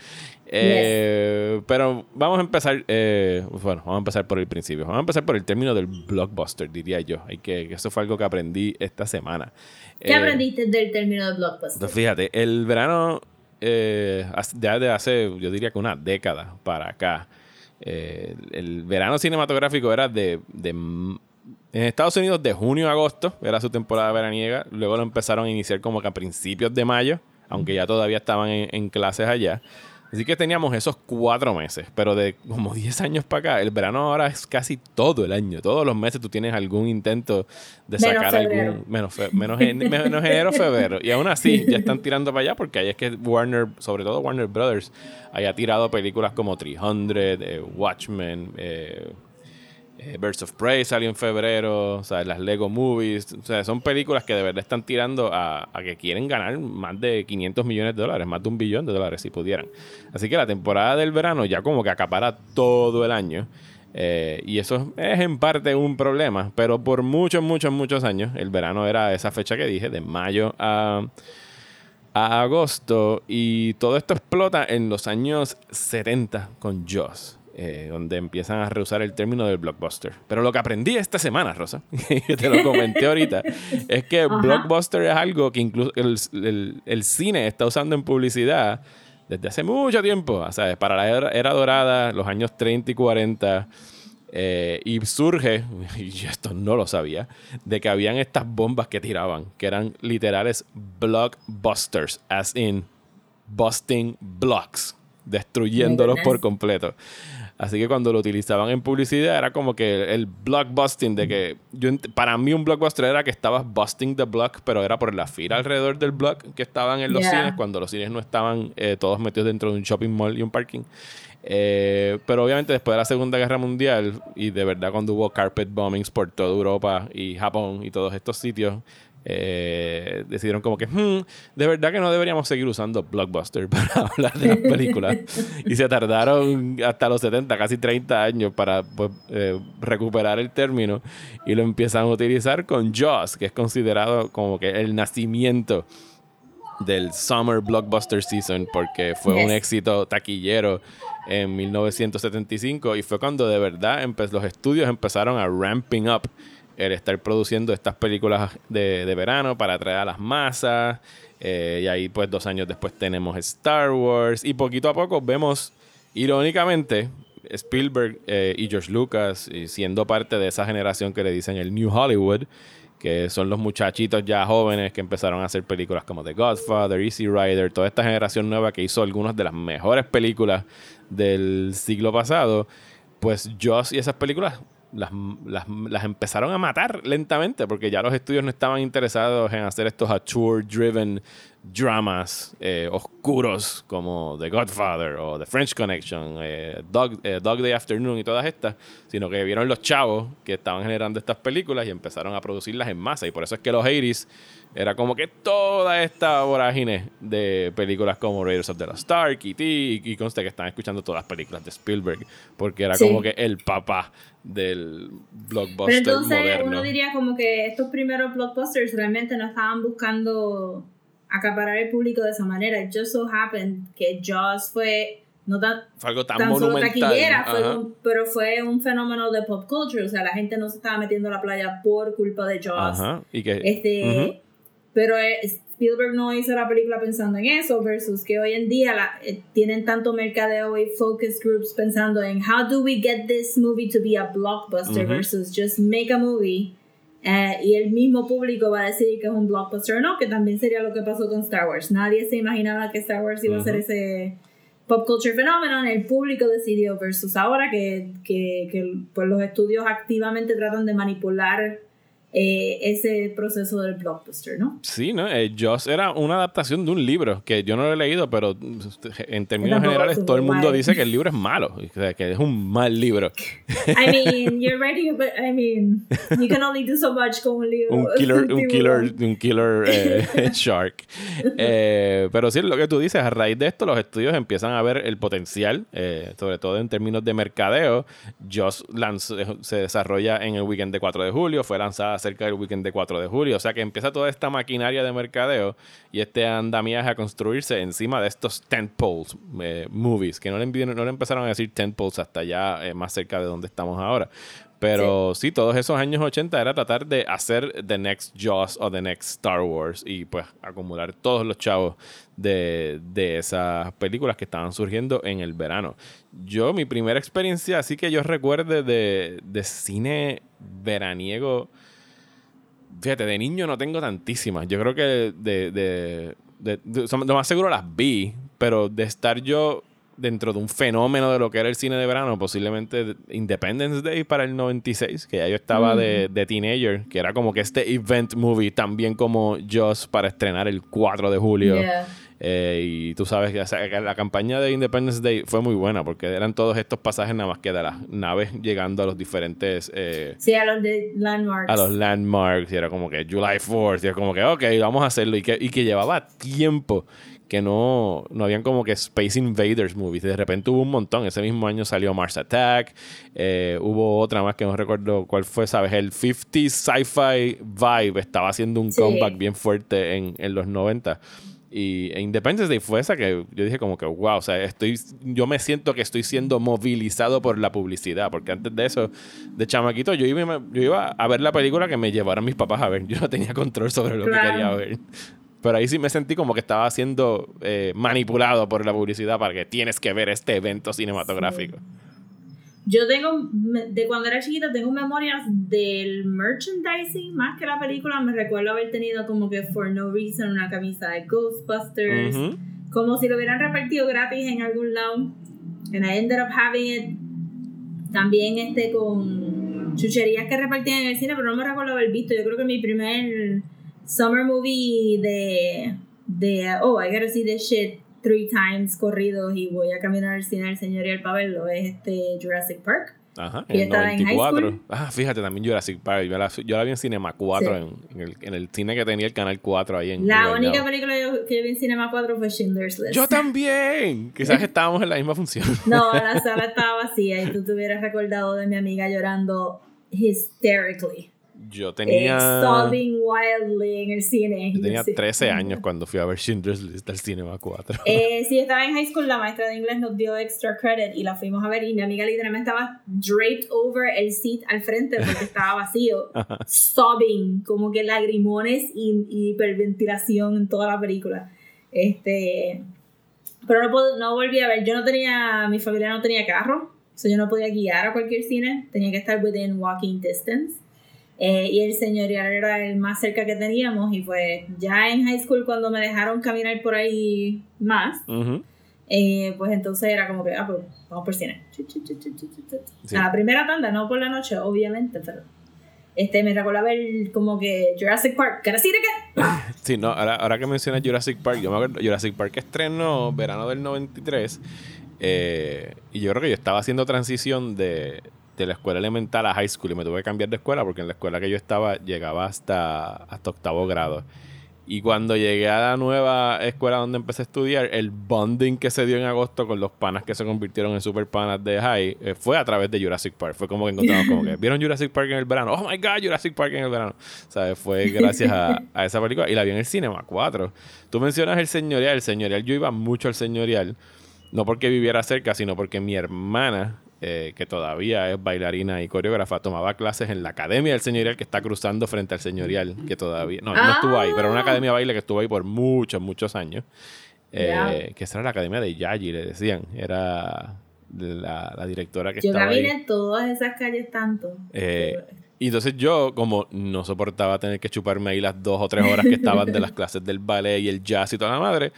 Eh, Pero vamos a empezar, eh, bueno, vamos a empezar por el principio. Vamos a empezar por el término del blockbuster, diría yo. Hay que, que eso fue algo que aprendí esta semana. ¿Qué Eh, aprendiste del término de blockbuster? pues fíjate, el verano, eh, ya de hace, yo diría que una década para acá, el verano cinematográfico era de, en Estados Unidos de junio a agosto, era su temporada veraniega, luego lo empezaron a iniciar como que a principios de mayo, aunque ya todavía estaban en, en clases allá. Así que teníamos esos cuatro meses, pero de como 10 años para acá, el verano ahora es casi todo el año. Todos los meses tú tienes algún intento de Menos sacar febrero. algún, menos, fe- menos, en- menos enero, febrero. Y aún así, ya están tirando para allá porque ahí es que Warner, sobre todo Warner Brothers, haya tirado películas como 300, eh, Watchmen, eh, eh, Birds of Prey salió en febrero, o sea, las Lego Movies, o sea, son películas que de verdad están tirando a, a que quieren ganar más de 500 millones de dólares, más de un billón de dólares si pudieran. Así que la temporada del verano ya como que acapara todo el año. eh, y eso es en parte un problema, pero por muchos, muchos, muchos años el verano era esa fecha que dije, de mayo a, a agosto, y todo esto explota en los años 70 con Jaws. Eh, donde empiezan a reusar el término del blockbuster. Pero lo que aprendí esta semana, Rosa, que te lo comenté ahorita, es que Ajá. blockbuster es algo que incluso el, el- el cine está usando en publicidad desde hace mucho tiempo. O sea, para la era, era dorada, los años 30 y 40, Eh, y surge, y yo esto no lo sabía, de que habían estas bombas que tiraban, que eran literales blockbusters, as in busting blocks, destruyéndolos por completo. Así que cuando lo utilizaban en publicidad era como que el blockbusting de que yo para mí un blockbuster era que estabas busting the block, pero era por la fila alrededor del block que estaban en los Yeah. cines cuando los cines no estaban eh, todos metidos dentro de un shopping mall y un parking. Eh, pero obviamente después de la Segunda Guerra Mundial y de verdad cuando hubo carpet bombings por toda Europa y Japón y todos estos sitios, eh, decidieron como que "Hmm, de verdad que no deberíamos seguir usando Blockbuster para hablar de las películas. y se tardaron hasta los 70, casi 30 años para pues, eh, recuperar el término y lo empiezan a utilizar con Jaws, que es considerado como que el nacimiento del Summer Blockbuster Season porque fue un éxito taquillero en 1975 y fue cuando de verdad los estudios empezaron a ramping up el estar produciendo estas películas de, verano para atraer a las masas eh, y ahí pues dos años después tenemos Star Wars y poquito a poco vemos irónicamente Spielberg eh, y George Lucas siendo parte de esa generación que le dicen el New Hollywood que son los muchachitos ya jóvenes que empezaron a hacer películas como The Godfather, Easy Rider, toda esta generación nueva que hizo algunas de las mejores películas del siglo pasado, pues Joss y esas películas las, las, las empezaron a matar lentamente porque ya los estudios no estaban interesados en hacer estos auteur-driven dramas eh, oscuros como The Godfather o The French Connection, eh, Dog, eh, Dog Day Afternoon y todas estas, sino que vieron los chavos que estaban generando estas películas y empezaron a producirlas en masa. Y por eso es que los 80s era como que toda esta vorágine de películas como Raiders of the Lost Ark, E.T. y, y conste que están escuchando todas las películas de Spielberg, porque era Sí. como que el papá del Pero blockbuster entonces moderno. uno diría como que estos primeros blockbusters realmente no estaban buscando acaparar el público de esa manera. It just so happened que Jaws fue no tan, Fue algo tan, tan solo monumental. taquillera, fue un- pero fue un fenómeno de pop culture. O sea, la gente no se estaba metiendo a la playa por culpa de Jaws. Ajá. Y que, Este, Ujú. Pero eh, Spielberg no hizo la película pensando en eso, versus que hoy en día la- eh, tienen tanto mercadeo y focus groups pensando en how do we get this movie to be a blockbuster versus just make a movie. eh, y el mismo público va a decidir que es un blockbuster o no, que también sería lo que pasó con Star Wars. Nadie se imaginaba que Star Wars iba a ser ese pop culture phenomenon, el público decidió versus ahora que, que, que, pues los estudios activamente tratan de manipular eh, ese proceso del blockbuster, ¿no? Sí, ¿no? Eh, Jaws era una adaptación de un libro que yo no lo he leído, pero en términos generales es todo el mundo mal. dice que el libro es malo, o sea, que es un mal libro. I mean, you're writing, but I mean, you can only do so much con un libro. un killer, un killer, un killer eh, shark. Eh, pero sí, lo que tú dices, a raíz de esto los estudios empiezan a ver el potencial, eh, sobre todo en términos de mercadeo. Joss lanzó- se desarrolla en el weekend de 4 de julio, fue lanzada cerca del weekend de 4 de julio, o sea que empieza toda esta maquinaria de mercadeo y este andamiaje a construirse encima de estos tentpoles eh, movies, que no le, empezaron a decir tentpoles hasta ya eh, más cerca de donde estamos ahora. Pero sí. todos esos años 80 era tratar de hacer The Next Jaws o The Next Star Wars y pues acumular todos los chavos de, de esas películas que estaban surgiendo en el verano. Yo, mi primera experiencia, así que yo recuerde de, de cine veraniego, fíjate, de niño no tengo tantísimas. Yo creo que de, de, de- de- lo más seguro las vi, pero de estar yo dentro de un fenómeno de lo que era el cine de verano, posiblemente Independence Day para el 96, que ya yo estaba de, de teenager, que era como que este event movie, también como Joss para estrenar el 4 de julio. Yeah. Eh, y tú sabes que o sea, que la campaña de Independence Day fue muy buena porque eran todos estos pasajes nada más que de las naves llegando a los diferentes eh, Sí, a los de Landmarks. a los landmarks y era como que July 4th y era como que ok, vamos a hacerlo y que, y que llevaba tiempo que no, no habían como que Space Invaders movies. De repente hubo un montón. Ese mismo año salió Mars Attack. eh, hubo otra más que no recuerdo cuál fue, ¿sabes? El 50s sci-fi vibe estaba haciendo un Sí. comeback bien fuerte en, en los 90. Y e Independence Day fue esa que yo dije como que, wow, o sea, estoy, yo me siento que estoy siendo movilizado por la publicidad, porque antes de eso, de chamaquito, yo iba, yo iba a ver la película que me llevaron mis papás a ver. Yo no tenía control sobre lo Claro. que quería ver. Pero ahí sí me sentí como que estaba siendo eh, manipulado por la publicidad para que tienes que ver este evento cinematográfico. Yo tengo, de cuando era chiquita, tengo memorias del merchandising más que la película. Me recuerdo haber tenido como que for no reason una camisa de Ghostbusters. Como si lo hubieran repartido gratis en algún lado. And I ended up having it. También este con chucherías que repartían en el cine, pero no me recuerdo haber visto. Yo creo que mi primer summer movie de, de oh, I gotta see this shit three times corridos y voy a caminar al cine del señor y el verlo es este Jurassic Park. Ajá, en el estaba en high 94. school. Ah, fíjate, también Jurassic Park. Yo la, yo la vi en Cinema 4, Sí. en, en el, en el cine que tenía el canal 4 ahí en La en única película yo- que yo vi en Cinema 4 fue Schindler's List. Yo también. Quizás estábamos en la misma función. No, la sala estaba vacía y tú te hubieras recordado de mi amiga llorando hysterically. Yo tenía. sobbing wildly en el cine. Yo tenía Sí. 13 años cuando fui a ver Schindler's List al Cinema 4. Eh, sí, estaba en high school, la maestra de inglés nos dio extra credit y la fuimos a ver y mi amiga literalmente estaba draped over el seat al frente porque estaba vacío, sobbing, como que lagrimones y, y hiperventilación en toda la película. Este, pero no, puedo- no volví a ver, yo no tenía, mi familia no tenía carro, o sea, yo no podía guiar a cualquier cine, tenía que estar within walking distance. Eh, y el señorial era el más cerca que teníamos y pues ya en high school cuando me dejaron caminar por ahí más, Ujú. eh, pues entonces era como que, ah, pues vamos por cine. Sí. A la primera tanda, no por la noche, obviamente, pero este, me recuerda ver como que Jurassic Park, ¿qué decir que? Sí, no, ahora, ahora que mencionas Jurassic Park, yo me acuerdo, Jurassic Park estrenó verano del 93 eh, y yo creo que yo estaba haciendo transición de, de la escuela elemental a high school y me tuve que cambiar de escuela porque en la escuela que yo estaba llegaba hasta, hasta octavo grado. Y cuando llegué a la nueva escuela donde empecé a estudiar, el bonding que se dio en agosto con los panas que se convirtieron en super panas de high eh, fue a través de Jurassic Park. Fue como que encontramos como que vieron Jurassic Park en el verano. Oh my god, Jurassic Park en el verano. ¿Sabes? Fue gracias a, a esa película. Y la vi en el Cinema 4. Tú mencionas el señorial. El señorial, yo iba mucho al señorial. No porque viviera cerca, sino porque mi hermana, eh, que todavía es bailarina y coreógrafa, tomaba clases en la Academia del Señorial que está cruzando frente al Señorial, que todavía... No, no estuvo ahí, pero era una academia de baile que estuvo ahí por muchos, muchos años. Eh. Que esa era la Academia de Yayi, le decían. Era la, la directora que Yo estaba ahí. caminé todas esas calles tanto. Eh, y entonces yo, como no soportaba tener que chuparme ahí las dos o tres horas que estaban de las clases del ballet y el jazz y toda la madre,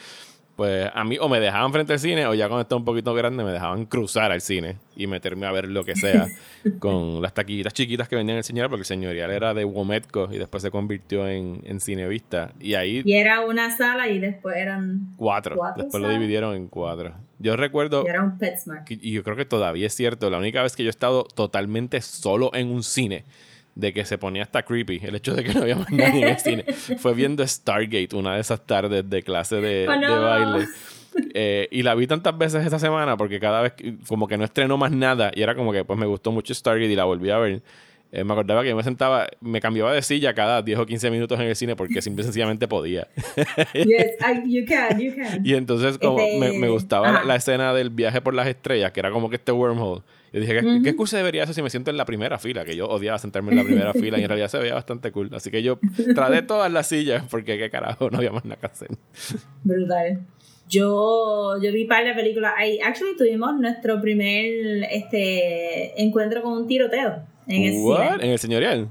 pues a mí o me dejaban frente al cine o ya cuando estaba un poquito grande me dejaban cruzar al cine y meterme a ver lo que sea con las taquillitas chiquitas que vendían el señorial, porque el señorial era de Wometco y después se convirtió en, en Cinevista. Y ahí Y era una sala y después eran cuatro. cuatro Después lo dividieron en cuatro. Yo recuerdo y era un PetSmart. que- y yo creo que todavía es cierto, la única vez que yo he estado totalmente solo en un cine, de que se ponía hasta creepy, el hecho de que no había más nadie en el cine, fue viendo Stargate una de esas tardes de clase de, Oh, no. de baile. Eh, y la vi tantas veces esta semana porque cada vez como que no estrenó más nada y era como que pues me gustó mucho Stargate y la volví a ver. Eh, me acordaba que yo me sentaba, me cambiaba de silla cada 10 o 15 minutos en el cine porque simple y sencillamente podía. Yes, I- you can, you can. Y entonces como Este, me, me gustaba la, ajá. la escena del viaje por las estrellas, que era como que este wormhole. Yo dije, ¿qué, ¿qué excusa debería hacer si me siento en la primera fila? Que yo odiaba sentarme en la primera fila y en realidad se veía bastante cool. Así que yo traté todas las sillas porque qué carajo, no había más nada que hacer. Brutal. Yo, yo vi par de películas. Ahí, actually, tuvimos nuestro primer este, encuentro con un tiroteo en el What? En el señorial.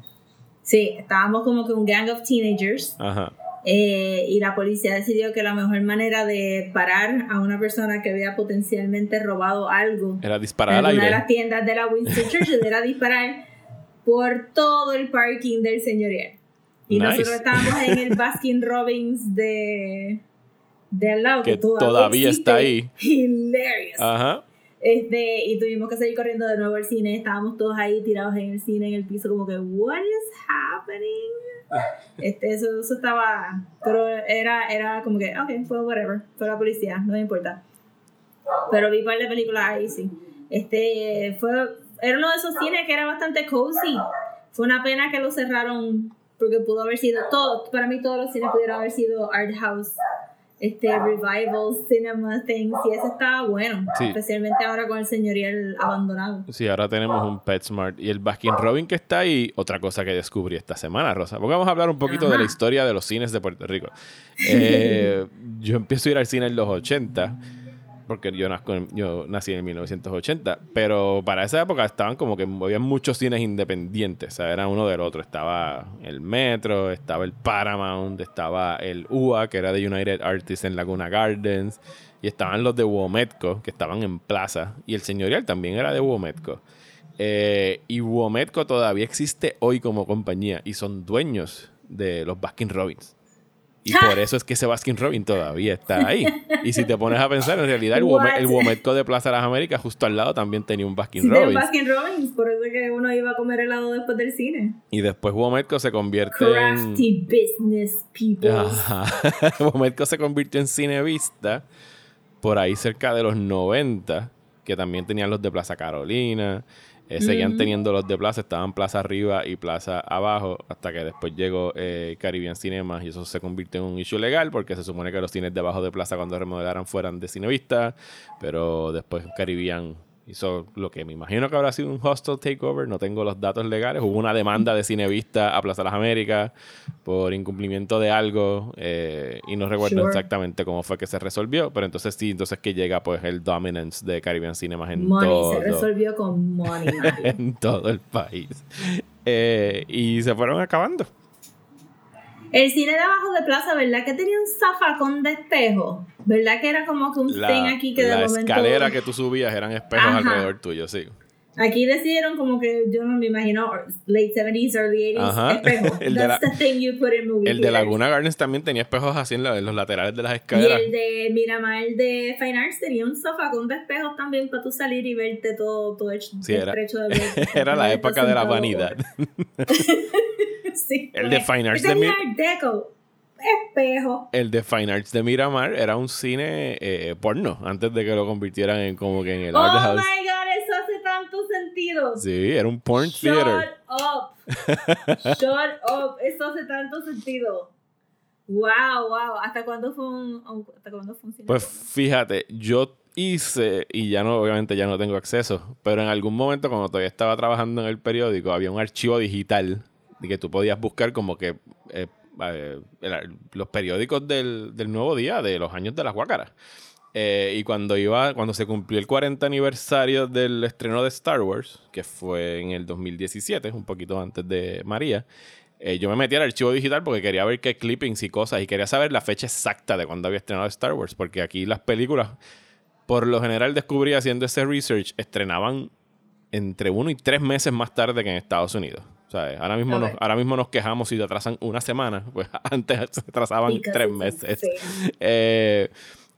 Sí, estábamos como que un gang of teenagers Ajá. Eh, y la policía decidió que la mejor manera de parar a una persona que había potencialmente robado algo Era en disparar al alguna de aire. las tiendas de la Winston Churchill era disparar por todo el parking del señorial. Y Nice. nosotros estábamos en el Baskin Robbins de, de al lado, que, Que todavía está ahí. Ah. Hilarious. Ajá. Este, y tuvimos que seguir corriendo de nuevo al cine. Estábamos todos ahí tirados en el cine, en el piso, como que, ¿What is happening? Este, eso, eso estaba. Pero era, era como que, ok, fue whatever. Fue la policía, no me importa. Pero vi par de películas ahí, sí. Este, fue. Era uno de esos cines que era bastante cozy. Fue una pena que lo cerraron porque pudo haber sido todo. Para mí, todos los cines pudieron haber sido art house este revival cinema things y eso estaba bueno Sí. especialmente ahora con el señorial abandonado Sí, ahora tenemos un PetSmart. Y el Baskin Robin que está ahí, otra cosa que descubrí esta semana, Rosa. Porque vamos a hablar un poquito de la Ajá. historia de los cines de Puerto Rico. Eh, yo empiezo a ir al cine en los 80. Porque yo, nazco yo nací en 1980, pero para esa época estaban como que había muchos cines independientes, o sea, era uno del otro. Estaba el Metro, estaba el Paramount, estaba el UA, que era de United Artists en Laguna Gardens, y estaban los de Wometco, que estaban en Plaza, y el Señorial también era de Wometco. Eh, y Wometco todavía existe hoy como compañía y son dueños de los Baskin Robbins. Y por eso es que ese Baskin Robin todavía está ahí. Y si te pones a pensar, en realidad el, Wome- el de Plaza de las Américas justo al lado también tenía un Baskin Sí, de Robbins. Baskin Robbins, por eso es que uno iba a comer helado después del cine. Y después Wometco se convierte en... Crafty business people. Ajá. Wometco se convirtió en Cinevista por ahí cerca de los 90, que también tenían los de Plaza Carolina. Eh, seguían teniendo los de Plaza, estaban Plaza Arriba y Plaza Abajo, hasta que después llegó eh, Caribbean Cinemas y eso se convirtió en un issue legal porque se supone que los cines de abajo de Plaza cuando remodelaran fueran de Cinevista, pero después Caribbean hizo lo que me imagino que habrá sido un hostile takeover, no tengo los datos legales, hubo una demanda de Cinevista a Plaza de las Américas por incumplimiento de algo eh, y no recuerdo Sure. exactamente cómo fue que se resolvió, pero entonces sí, entonces que llega pues el dominance de Caribbean Cinemas en money, todo, se resolvió con money. En todo el país. Eh, y se fueron acabando. El cine de abajo de plaza, ¿verdad que tenía un zafacón de espejo? ¿Verdad que era como que un La, thing aquí que de la momento... escalera que tú subías eran espejos Ajá. alrededor tuyo, sí. Aquí decidieron como que, yo no me imagino, late 70s, early 80s, Ajá. espejo. El de That's la- the thing you put in movie El de. Laguna Gardens también tenía espejos así en, la- en los laterales de las Y escaleras. el de Miramar de Fine Arts tenía un zafacón de espejos también para tú salir y verte todo, todo hecho, Sí, era- estrecho de ver. Era la época de la vanidad. sí, El de como que, Fine Arts "Este de es Mi- Art Deco, espejo. El de Fine Arts de Miramar era un cine eh, porno antes de que lo convirtieran en como que en el Oh Art my House. god, eso hace tanto sentido. Sí, era un porn Shut theater. up. Shut up. Eso hace tanto sentido. Wow, wow. ¿Hasta cuándo fue un, un- hasta cuándo fue un cine Pues porno? fíjate, yo hice, y ya no, obviamente ya no tengo acceso, pero en algún momento cuando todavía estaba trabajando en el periódico, había un archivo digital que tú podías buscar como que eh, eh, los periódicos del, del nuevo día, de los años de las guácaras. Eh, y cuando iba, cuando se cumplió el 40 aniversario del estreno de Star Wars, que fue en el 2017, un poquito antes de María, eh, yo me metí al archivo digital porque quería ver qué clippings y cosas y quería saber la fecha exacta de cuando había estrenado Star Wars, porque aquí las películas, por lo general descubrí haciendo ese research, estrenaban entre uno y tres meses más tarde que en Estados Unidos. ¿sabes? Ahora, mismo nos, ahora mismo nos quejamos si te atrasan una semana, pues antes se atrasaban tres meses. insane. Eh,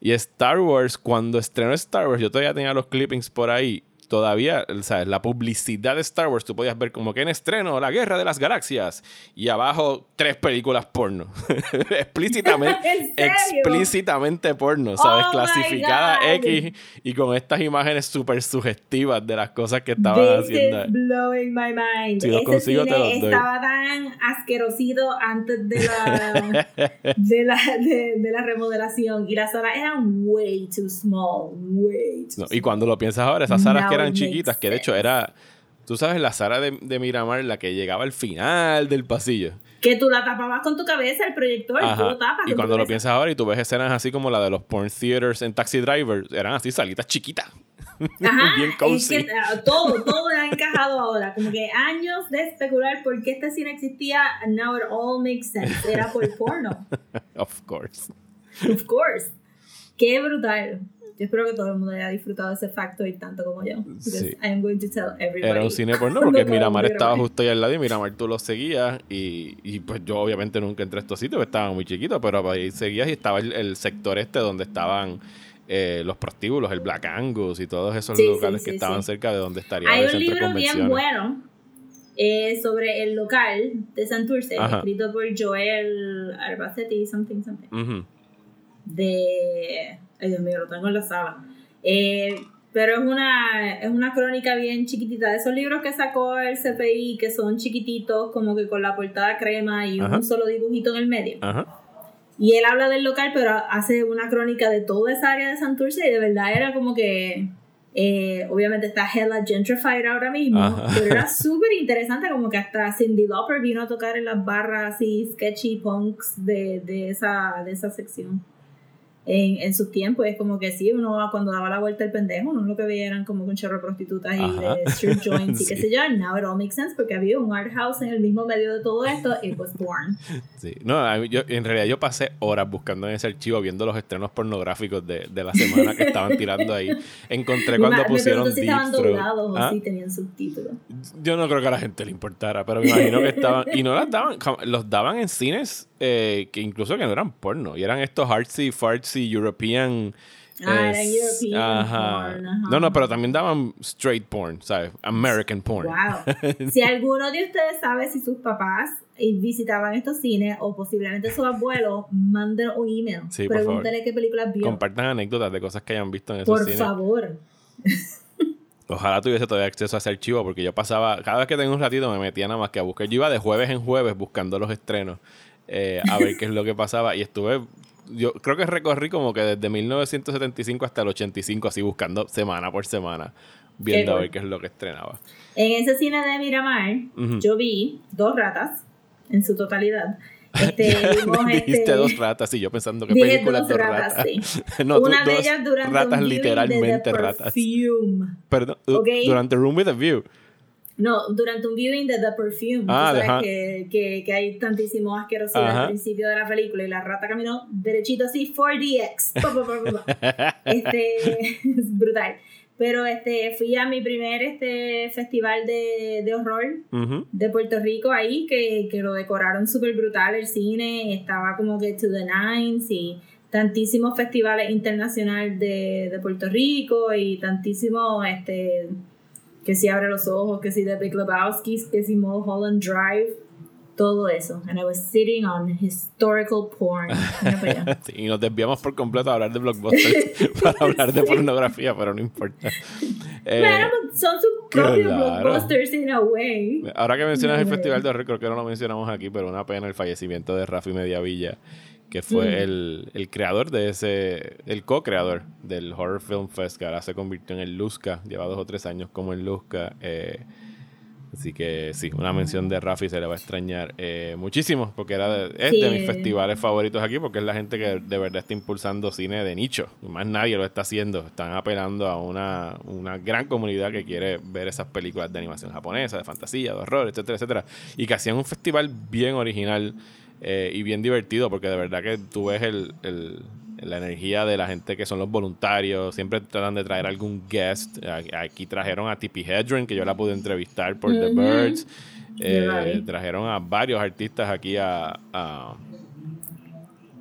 y Star Wars, cuando estrenó Star Wars, yo todavía tenía los clippings por ahí. Todavía, ¿sabes? La publicidad de Star Wars, tú podías ver como que en estreno, La Guerra de las Galaxias. Y abajo, tres películas porno. explícitamente, explícitamente porno, ¿sabes? Oh Clasificada. X y con estas imágenes súper sugestivas de las cosas que estaban This haciendo. is blowing my mind. Si los consigo, te los doy. estaba tan asquerosito antes de la, de la, de, de la remodelación y las salas eran way too small, way too No, y cuando lo piensas ahora, esas salas que eran makes chiquitas, que de hecho era, tú sabes, la sala de, de Miramar, la que llegaba al final del pasillo. Que tú la tapabas con tu cabeza, el proyector, y tú lo tapas. Y con tu cuando lo cabeza. piensas ahora y tú ves escenas así como la de los porn theaters en Taxi Driver, eran así salitas chiquitas. Ajá, bien es cozy. que ah, todo, todo ha encajado ahora. Como que años de especular por qué este cine existía, and now it all makes sense. Era por porno. Of course. Of course. Qué brutal. Yo espero que todo el mundo haya disfrutado de ese factoid tanto como yo. Sí. I am going to tell everybody. Era un cine porno porque Miramar estaba justo ahí al lado y Miramar tú lo seguías y, y pues yo obviamente nunca entré a estos sitios, porque estaba muy chiquito, pero ahí seguías y estaba el, el sector este donde estaban eh, los prostíbulos, el Black Angus y todos esos Sí, sí, locales que estaban cerca de donde estaría Hay el un centro de libro bien bueno eh, sobre el local de Santurce, Ajá. escrito por Joel Arbacetti, something, something. Ujú. de... Ay, Dios mío, lo tengo en la sala. Eh, pero es una, es una crónica bien chiquitita. De esos libros que sacó el CPI, que son chiquititos, como que con la portada crema y Ajá. un solo dibujito en el medio. Ajá. Y él habla del local, pero hace una crónica de toda esa área de Santurce y de verdad era como que... eh, obviamente está hella gentrified ahora mismo, Ajá. pero era súper interesante como que hasta Cindy Lauper vino a tocar en las barras así sketchy punks de, de, esa, de esa sección. En, en sus tiempos. Es como que sí, uno cuando daba la vuelta el pendejo, uno lo que veía eran como un chorro de prostitutas y de strip joints y qué Sí. sé yo. Now it all makes sense porque había un art house en el mismo medio de todo esto. It was porn. Sí. No, yo, en realidad yo pasé horas buscando en ese archivo, viendo los estrenos pornográficos de, de la semana que estaban tirando ahí. Encontré cuando me, me pusieron pregunto si estaban doblados o ¿Ah? si tenían subtítulos. Yo no creo que a la gente le importara, pero me imagino que estaban. Y no las daban, los daban en cines eh, que incluso que no eran porno, y eran estos artsy, European. Ah, eh, European ajá. porn, ajá. No, no, pero también daban straight porn, ¿sabes? American porn. Wow. Si alguno de ustedes sabe si sus papás eh, visitaban estos cines o posiblemente sus abuelos, manden un email. Sí, por Pregúntale qué películas vio. Compartan anécdotas de cosas que hayan visto en esos Por cines. favor. Ojalá tuviese todavía acceso a ese archivo porque yo pasaba, cada vez que tengo un ratito me metía nada más que a buscar. Yo iba de jueves en jueves buscando los estrenos eh, a ver qué es lo que pasaba y estuve, yo creo que recorrí como que desde 1975 hasta el 85 así buscando semana por semana, viendo a cool. ver qué es lo que estrenaba. En ese cine de Miramar, Ujú. yo vi dos ratas en su totalidad. Este, vimos Dijiste este, dos ratas y yo pensando que películas dos ratas, ratas. sí. no, tú- Una de dos ellas durante ratas un literalmente de The ratas. Perdón, uh, Ok. durante Room with a View. No, durante un viewing de The Perfume. Ah, tú sabes que, que, que hay tantísimo asquerosidad Ajá. al principio de la película y la rata caminó derechito así, 4DX. Pa, pa, pa, pa, pa. este, es brutal. Pero este, fui a mi primer este, festival de, de horror Ujú. de Puerto Rico ahí, que, que lo decoraron súper brutal el cine, estaba como que to the nines y tantísimos festivales internacionales de, de Puerto Rico y tantísimos, este, que si abre los ojos, que si The Big Lebowski, que si Mulholland Drive, todo eso. And I was sitting on historical porn. Y nos desviamos por completo a hablar de blockbusters para hablar de pornografía, pero no importa. Eh, Bueno, pues, son sus propios claro. blockbusters in a way. ahora que mencionas el Festival de Horror, creo que no lo mencionamos aquí, pero una pena el fallecimiento de Rafi Mediavilla, que fue Mm. el, el creador de ese, el co-creador del Horror Film Fest, que ahora se convirtió en el Luzca, lleva dos o tres años como el Luzca. eh, Así que sí, una mención de Rafi se le va a extrañar eh, muchísimo, porque era de, es de mis festivales favoritos aquí, porque es la gente que de verdad está impulsando cine de nicho. Y más nadie lo está haciendo. Están apelando a una, una gran comunidad que quiere ver esas películas de animación japonesa, de fantasía, de horror, etcétera, etcétera. Y que hacían un festival bien original eh, y bien divertido, porque de verdad que tú ves el, el- la energía de la gente que son los voluntarios, siempre tratan de traer algún guest. Aquí trajeron a Tippi Hedren, que yo la pude entrevistar por The. Birds. Eh, trajeron a varios artistas aquí a, a-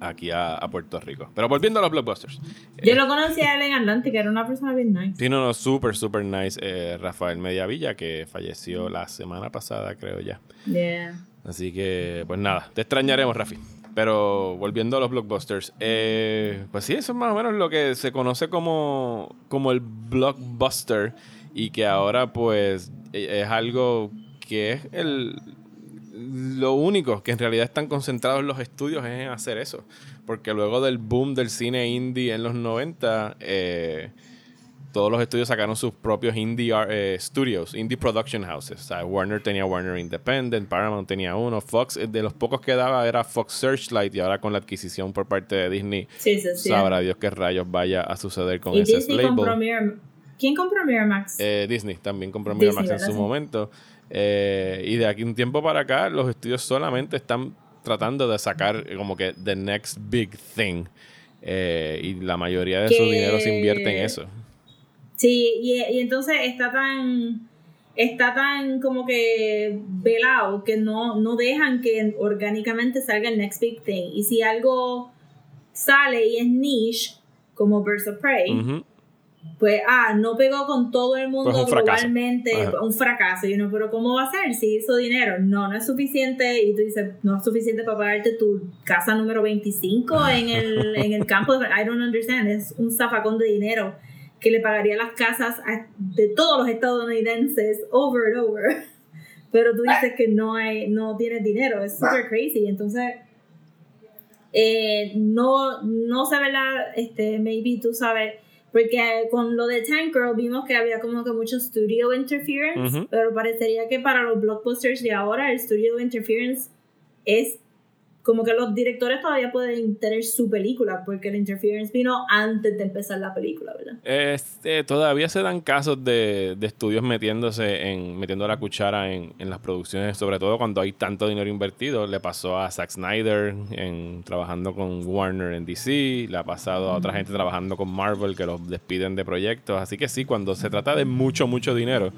aquí a, a Puerto Rico. Pero volviendo a los blockbusters. Yo lo conocí a él en Atlanta, que era una persona bien nice. Sí, no, no, súper, súper nice. eh, Rafael Mediavilla, que falleció la semana pasada, creo ya. Yeah. Así que, pues nada, te extrañaremos, Rafi. Pero volviendo a los blockbusters, eh, pues sí, eso es más o menos lo que se conoce como, como el blockbuster y que ahora pues e- es algo que es el, lo único que en realidad están concentrados los estudios es en hacer eso. Porque luego del boom del cine indie en los 90, eh, todos los estudios sacaron sus propios indie eh, studios, indie production houses. O sea, Warner tenía Warner Independent, Paramount tenía uno, Fox, eh, de los pocos que daba era Fox Searchlight y ahora con la adquisición por parte de Disney, Sí, sí, sí. sabrá Dios qué rayos vaya a suceder con y ese Disney label. ¿Quién compró Miramax? Eh, Disney también compró Disney, Miramax en su momento. Eh, y de aquí un tiempo para acá, los estudios solamente están tratando de sacar como que the next big thing. Eh, y la mayoría de su Que- dinero se invierte en eso. Sí, y, y entonces está tan está tan como que velado que no, no dejan que orgánicamente salga el next big thing. Y si algo sale y es niche, como Birds of Prey, pues ah, no pegó con todo el mundo Pues un fracaso. globalmente, Ajá. un fracaso. Y uno, pero ¿cómo va a ser si hizo dinero? No, no es suficiente. Y tú dices, no es suficiente para pagarte tu casa número 25 en el, en el campo. I don't understand. Es un zafacón de dinero que le pagaría las casas a- de todos los estadounidenses over and over. Pero tú dices que no hay, no tienes dinero. Es super crazy. Entonces, eh, no, no sé, ¿verdad? Este, maybe tú sabes, porque con lo de Tank Girl vimos que había como que mucho studio interference, Ujú. pero parecería que para los blockbusters de ahora el studio interference es como que los directores todavía pueden tener su película, porque el interference vino antes de empezar la película, ¿verdad? Este, todavía se dan casos de, de estudios metiéndose en, metiendo la cuchara en, en las producciones, sobre todo cuando hay tanto dinero invertido. Le pasó a Zack Snyder en, trabajando con Warner en DC, le ha pasado a otra gente trabajando con Marvel que los despiden de proyectos. Así que sí, cuando se trata de mucho, mucho dinero,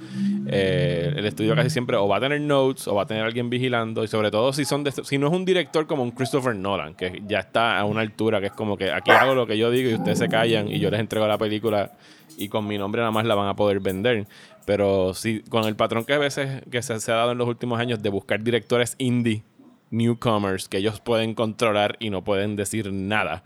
eh, el estudio casi siempre o va a tener notes o va a tener alguien vigilando, y sobre todo si son de- si no es un director como un Christopher Nolan, que ya está a una altura que es como que aquí hago lo que yo digo y ustedes se callan y yo les entrego la película y con mi nombre nada más la van a poder vender. Pero sí, con el patrón que a veces que se, ha dado en los últimos años de buscar directores indie, newcomers, que ellos pueden controlar y no pueden decir nada.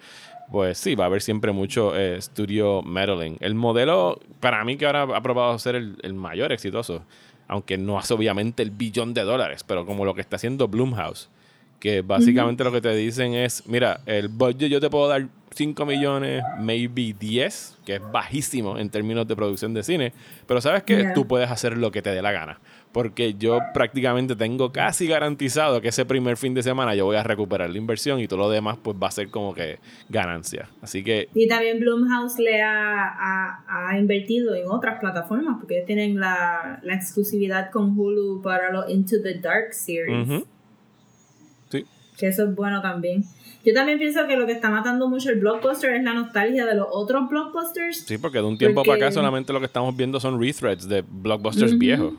Pues sí, va a haber siempre mucho eh, studio meddling. El modelo, para mí, que ahora ha probado ser el, el mayor exitoso, aunque no hace obviamente el billón de dólares, pero como lo que está haciendo Bloomhouse, que básicamente lo que te dicen es, mira, el budget yo te puedo dar 5 millones, maybe 10, que es bajísimo en términos de producción de cine, pero sabes que Yeah. tú puedes hacer lo que te dé la gana, porque yo prácticamente tengo casi garantizado que ese primer fin de semana yo voy a recuperar la inversión y todo lo demás pues va a ser como que ganancia. Así que Y también Blumhouse le ha, ha- ha invertido en otras plataformas, porque tienen la, la exclusividad con Hulu para los Into the Dark series. Que eso es bueno también. Yo también pienso que lo que está matando mucho el blockbuster es la nostalgia de los otros blockbusters. Sí, porque de un tiempo Porque- para acá solamente lo que estamos viendo son rethreads de blockbusters viejos.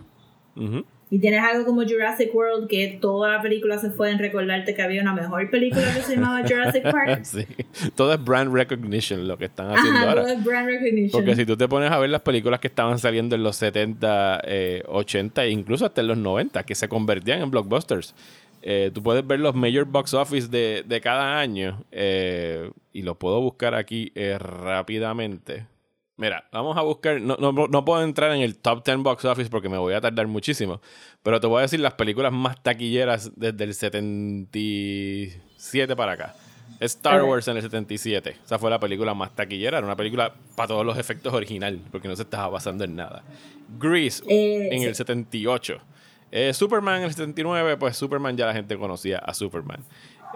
Y tienes algo como Jurassic World, que toda la película se fue en recordarte que había una mejor película que se llamaba Jurassic Park. Sí. Todo es brand recognition lo que están haciendo Ajá, ahora. todo es brand recognition. Porque si tú te pones a ver las películas que estaban saliendo en los 70, eh, 80 e incluso hasta en los 90, que se convertían en blockbusters, eh, tú puedes ver los major box office de, de cada año eh, y lo puedo buscar aquí eh, rápidamente. Mira, vamos a buscar, no, no, no puedo entrar en el top 10 box office porque me voy a tardar muchísimo, pero te voy a decir las películas más taquilleras desde el 77 para acá. Star. Wars en el 77. Esa fue la película más taquillera. Era una película para todos los efectos original, porque no se estaba basando en nada. Grease en sí. el 78. Eh, Superman en el 79, pues Superman ya la gente conocía a Superman.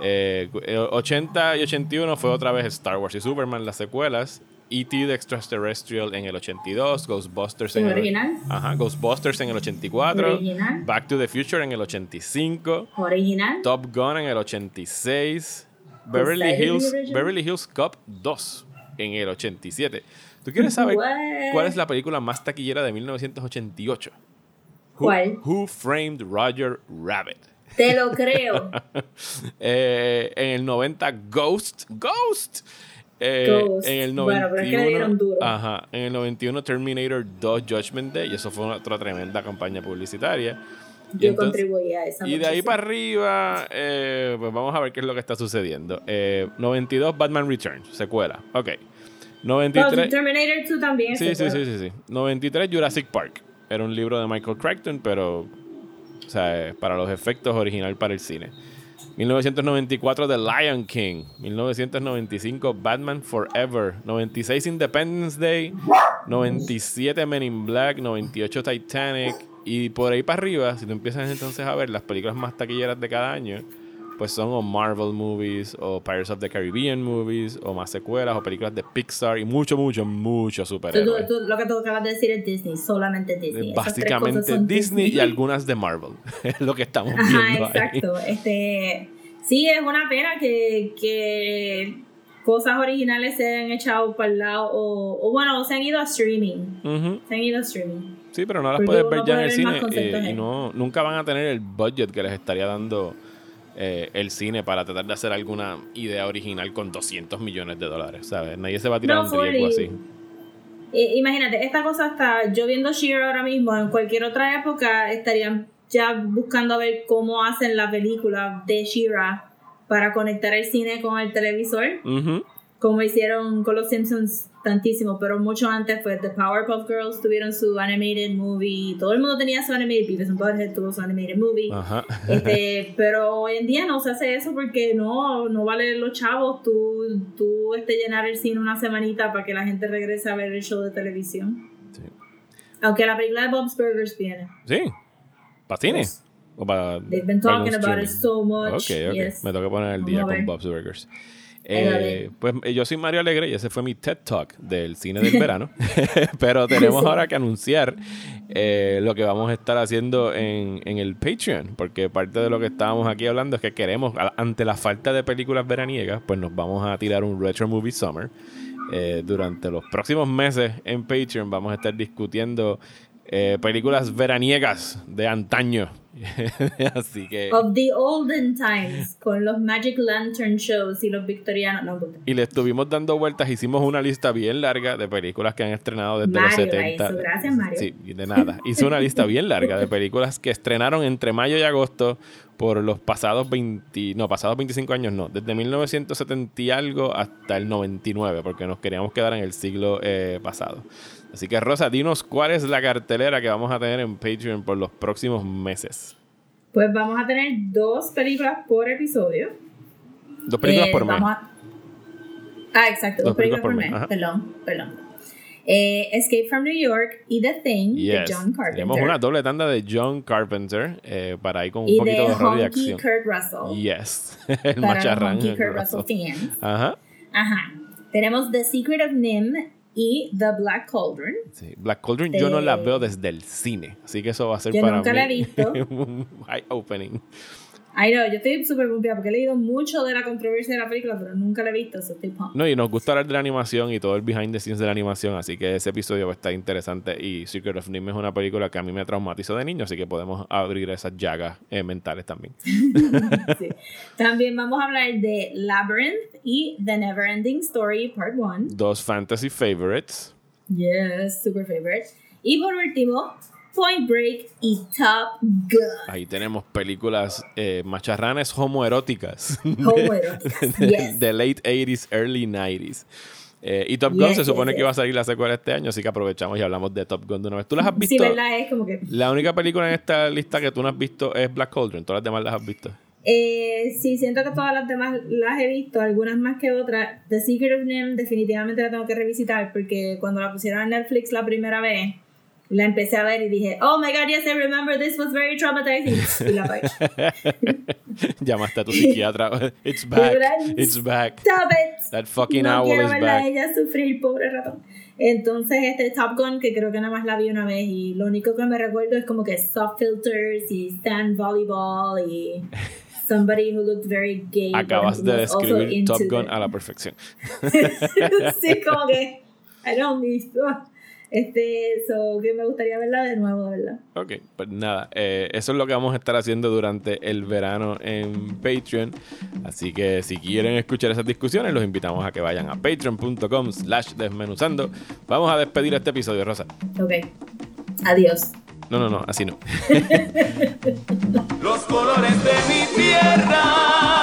Eh, eh, 80 y 81 fue otra vez Star Wars y Superman, las secuelas. E.T. the Extraterrestrial en el 82, Ghostbusters en ¿El el original? Ajá, Ghostbusters en el 84, Original. Back to the Future en el 85, Original. Top Gun en el 86, Beverly ¿Esa es Hills, original? Beverly Hills Cop 2 en el 87. ¿Tú quieres saber What? cuál es la película más taquillera de 1988? Who- ¿Cuál? Who Framed Roger Rabbit? Te lo creo. Eh, en el 90, Ghost. Ghost. Eh, Ghost. En el 91, Bueno, pero es que le dieron duro. Ajá, en el 91 Terminator 2 Judgment Day y eso fue otra tremenda campaña publicitaria. Yo entonces- contribuí a esa y de ahí para arriba, eh, pues vamos a ver qué es lo que está sucediendo. Eh, 92 Batman Returns, secuela. Ok. No, 93. Terminator 2 también. Sí, sí, sí, sí, sí. 93 Jurassic Park. Era un libro de Michael Crichton, pero o sea, para los efectos original para el cine. 1994 The Lion King. 1995 Batman Forever. 96 Independence Day. 97 Men in Black. 98 Titanic. Y por ahí para arriba, si tú empiezas entonces a ver las películas más taquilleras de cada año, pues son o Marvel movies, o Pirates of the Caribbean movies, o más secuelas, o películas de Pixar, y mucho, mucho, mucho Tú- superhéroes. tú- lo que tú acabas de decir es Disney, solamente Disney. Básicamente son Disney y algunas de Marvel. Es lo que estamos Ajá, viendo ahí. exacto. Este, sí, es una pena que, que cosas originales se han echado para el lado o, o bueno, se han ido a streaming. Ujú. Se han ido a streaming. Sí, pero no las Porque puedes ver ya en el cine eh, y ahí. no, nunca van a tener el budget que les estaría dando eh, el cine para tratar de hacer alguna idea original con 200 millones de dólares, ¿sabes? Nadie se va a tirar No, un riesgo así. imagínate, esta cosa está, yo viendo Sheer ahora mismo, en cualquier otra época estarían ya buscando a ver cómo hacen la película de Shira para conectar el cine con el televisor, como hicieron con los Simpsons tantísimo, pero mucho antes fue The Powerpuff Girls tuvieron su animated movie, todo el mundo tenía su animated, Beavis and Butthead tuvo su animated movie. Ajá. Este, pero hoy en día no se hace eso porque no, no vale los chavos tú, tú este, llenar el cine una semanita para que la gente regrese a ver el show de televisión. Sí. Aunque la película de Bob's Burgers viene. Sí. ¿Para cine? O para, They've been talking about it so much. Ok, ok. Yes. Me toca poner el día con. Bob's Burgers. Eh, pues yo soy Mario Alegre y ese fue mi TED Talk del cine del verano. Pero tenemos ahora que anunciar eh, lo que vamos a estar haciendo en, en el Patreon. Porque parte de lo que estábamos aquí hablando es que queremos, ante la falta de películas veraniegas, pues nos vamos a tirar un Retro Movie Summer. Eh, durante los próximos meses en Patreon vamos a estar discutiendo eh, películas veraniegas de antaño. Así que... Of the olden times, con los Magic Lantern shows y los victorianos. No. Y le estuvimos dando vueltas, hicimos una lista bien larga de películas que han estrenado desde Mario los la 70. hizo, gracias, Mario. Sí, de nada. Hice una lista bien larga de películas que estrenaron entre mayo y agosto por los pasados 20, no, pasados 25 años no, desde 1970 y algo hasta el 99, porque nos queríamos quedar en el siglo eh, pasado. Así que Rosa, dinos cuál es la cartelera que vamos a tener en Patreon por los próximos meses. Pues vamos a tener dos películas por episodio. Dos películas Eh, por mes. a- Ah, exacto, dos, películas, por mes. ajá. Perdón, perdón. Eh, Escape from New York y The Thing de. John Carpenter. Tenemos una doble tanda de John Carpenter eh, para ir con un y poquito de de horror y Honky acción. Kurt Russell. Yes, el para macharrán. Kurt Russell. Russell fans. Ajá. Ajá. Tenemos The Secret of Nim y The Black Cauldron. Sí. Black Cauldron yo no la Eh, veo desde el cine, así que eso va a ser yo para nunca mí la he visto. un eye opening. Ay, no, yo estoy súper confiada porque he leído mucho de la controversia de la película, pero nunca la he visto, so estoy pumped. No, y nos gusta hablar de la animación y todo el behind the scenes de la animación, así que ese episodio va a estar interesante. Y Secret of Nim es una película que a mí me traumatizó de niño, así que podemos abrir esas llagas eh, mentales también. Sí. También vamos a hablar de Labyrinth y The Neverending Story Part 1. Dos fantasy favorites. Yes, super favorite. Y por último, Point Break y Top Gun. Ahí tenemos películas eh, macharranes homoeróticas. Homoeróticas, yes. de late 80s, early 90s. Eh, y Top Gun Yes, se supone yes, que iba a salir la secuela este año, así que aprovechamos y hablamos de Top Gun de una vez. ¿Tú las has Sí, visto? ¿verdad? Es como que... La única película en esta lista que tú no has visto es Black Cauldron. Todas las demás las has visto. Eh, sí, siento que todas las demás las he visto, algunas más que otras. The Secret of Nim definitivamente la tengo que revisitar porque cuando la pusieron en Netflix la primera vez, la empecé a ver y dije, oh my god, yes, I remember this was very traumatizing. Y la. Llamaste a tu psiquiatra. It's back. It's back. Stop it. That fucking no owl quiero is back. ella sufrir, pobre ratón. Entonces, este Top Gun, que creo que nada más la vi una vez, y lo único que me recuerdo es como que soft filters y stand volleyball y somebody who looked very gay. Acabas de describir Top Gun the- a la perfección. sí, como que I don't need Este, so que me gustaría verla de nuevo, de verdad. Ok, pues nada, eh, eso es lo que vamos a estar haciendo durante el verano en Patreon. Así que si quieren escuchar esas discusiones, los invitamos a que vayan a patreon.com slash desmenuzando. Vamos a despedir este episodio, Rosa. Ok. Adiós. No, no, no, así no. los colores de mi tierra,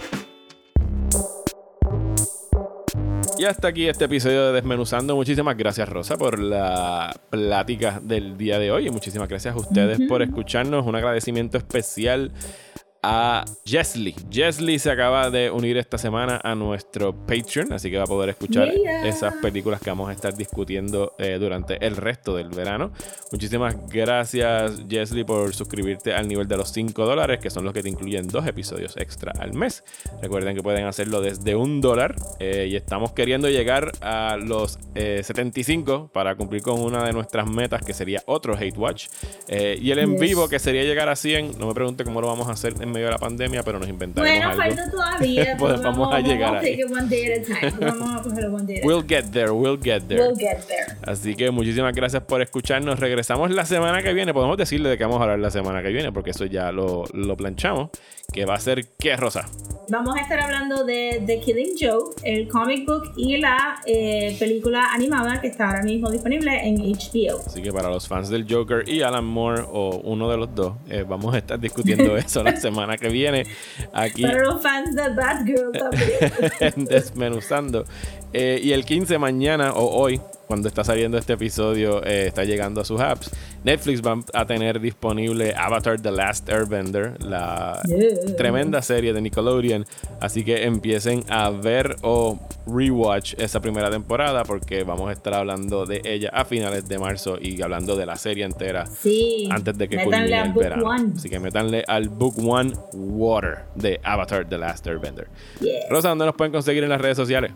Y hasta aquí este episodio de Desmenuzando. Muchísimas gracias, Rosa, por la plática del día de hoy. Y muchísimas gracias a ustedes por escucharnos. Un agradecimiento especial a Jesly. Jesly se acaba de unir esta semana a nuestro Patreon, así que va a poder escuchar Yeah. esas películas que vamos a estar discutiendo eh, durante el resto del verano. Muchísimas gracias, Jesly, por suscribirte al nivel de los 5 dólares, que son los que te incluyen dos episodios extra al mes. Recuerden que pueden hacerlo desde un dólar eh, y estamos queriendo llegar a los eh, 75 para cumplir con una de nuestras metas, que sería otro Hate Watch. Eh, y el en Yes. vivo, que sería llegar a 100. No me pregunte cómo lo vamos a hacer en medio de la pandemia, pero nos inventaremos Bueno, algo. falta todavía. Pues pero vamos a llegar ahí. one day at a time. Vamos a cogerlo one day at We'll get there, we'll get there. We'll get there. Así que muchísimas gracias por escucharnos. Regresamos la semana que viene. Podemos decirle de qué vamos a hablar la semana que viene, porque eso ya lo, lo planchamos. Que va a ser qué, Rosa. vamos a estar hablando de The Killing Joke, el comic book y la eh, película animada que está ahora mismo disponible en HBO. Así que para los fans del Joker y Alan Moore o uno de los dos, eh, vamos a estar discutiendo eso la semana que viene aquí Para los fans de Batgirl también. en Desmenuzando. Eh, y el 15 mañana o hoy, cuando está saliendo este episodio, eh, está llegando a sus apps. Netflix va a tener disponible Avatar The Last Airbender, la Yeah. tremenda serie de Nickelodeon. Así que empiecen a ver o rewatch esa primera temporada porque vamos a estar hablando de ella a finales de marzo y hablando de la serie entera Sí. antes de que culmine el Book verano. One. Así que métanle al Book One Water de Avatar The Last Airbender. Yes. Rosa, ¿dónde nos pueden conseguir en las redes sociales?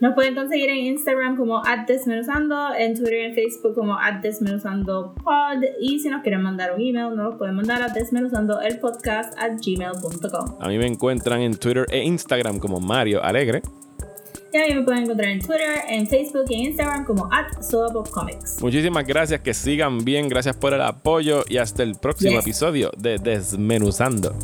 Nos pueden conseguir en Instagram como @desmenuzando, en Twitter y en Facebook como @desmenuzandopod y si nos quieren mandar un email nos lo pueden mandar a desmenuzandoelpodcast at gmail.com. A mí me encuentran en Twitter e Instagram como Mario Alegre. Y a mí me pueden encontrar en Twitter, en Facebook y en Instagram como @soapopcomics. Muchísimas gracias, que sigan bien, gracias por el apoyo y hasta el próximo Yes. episodio de Desmenuzando.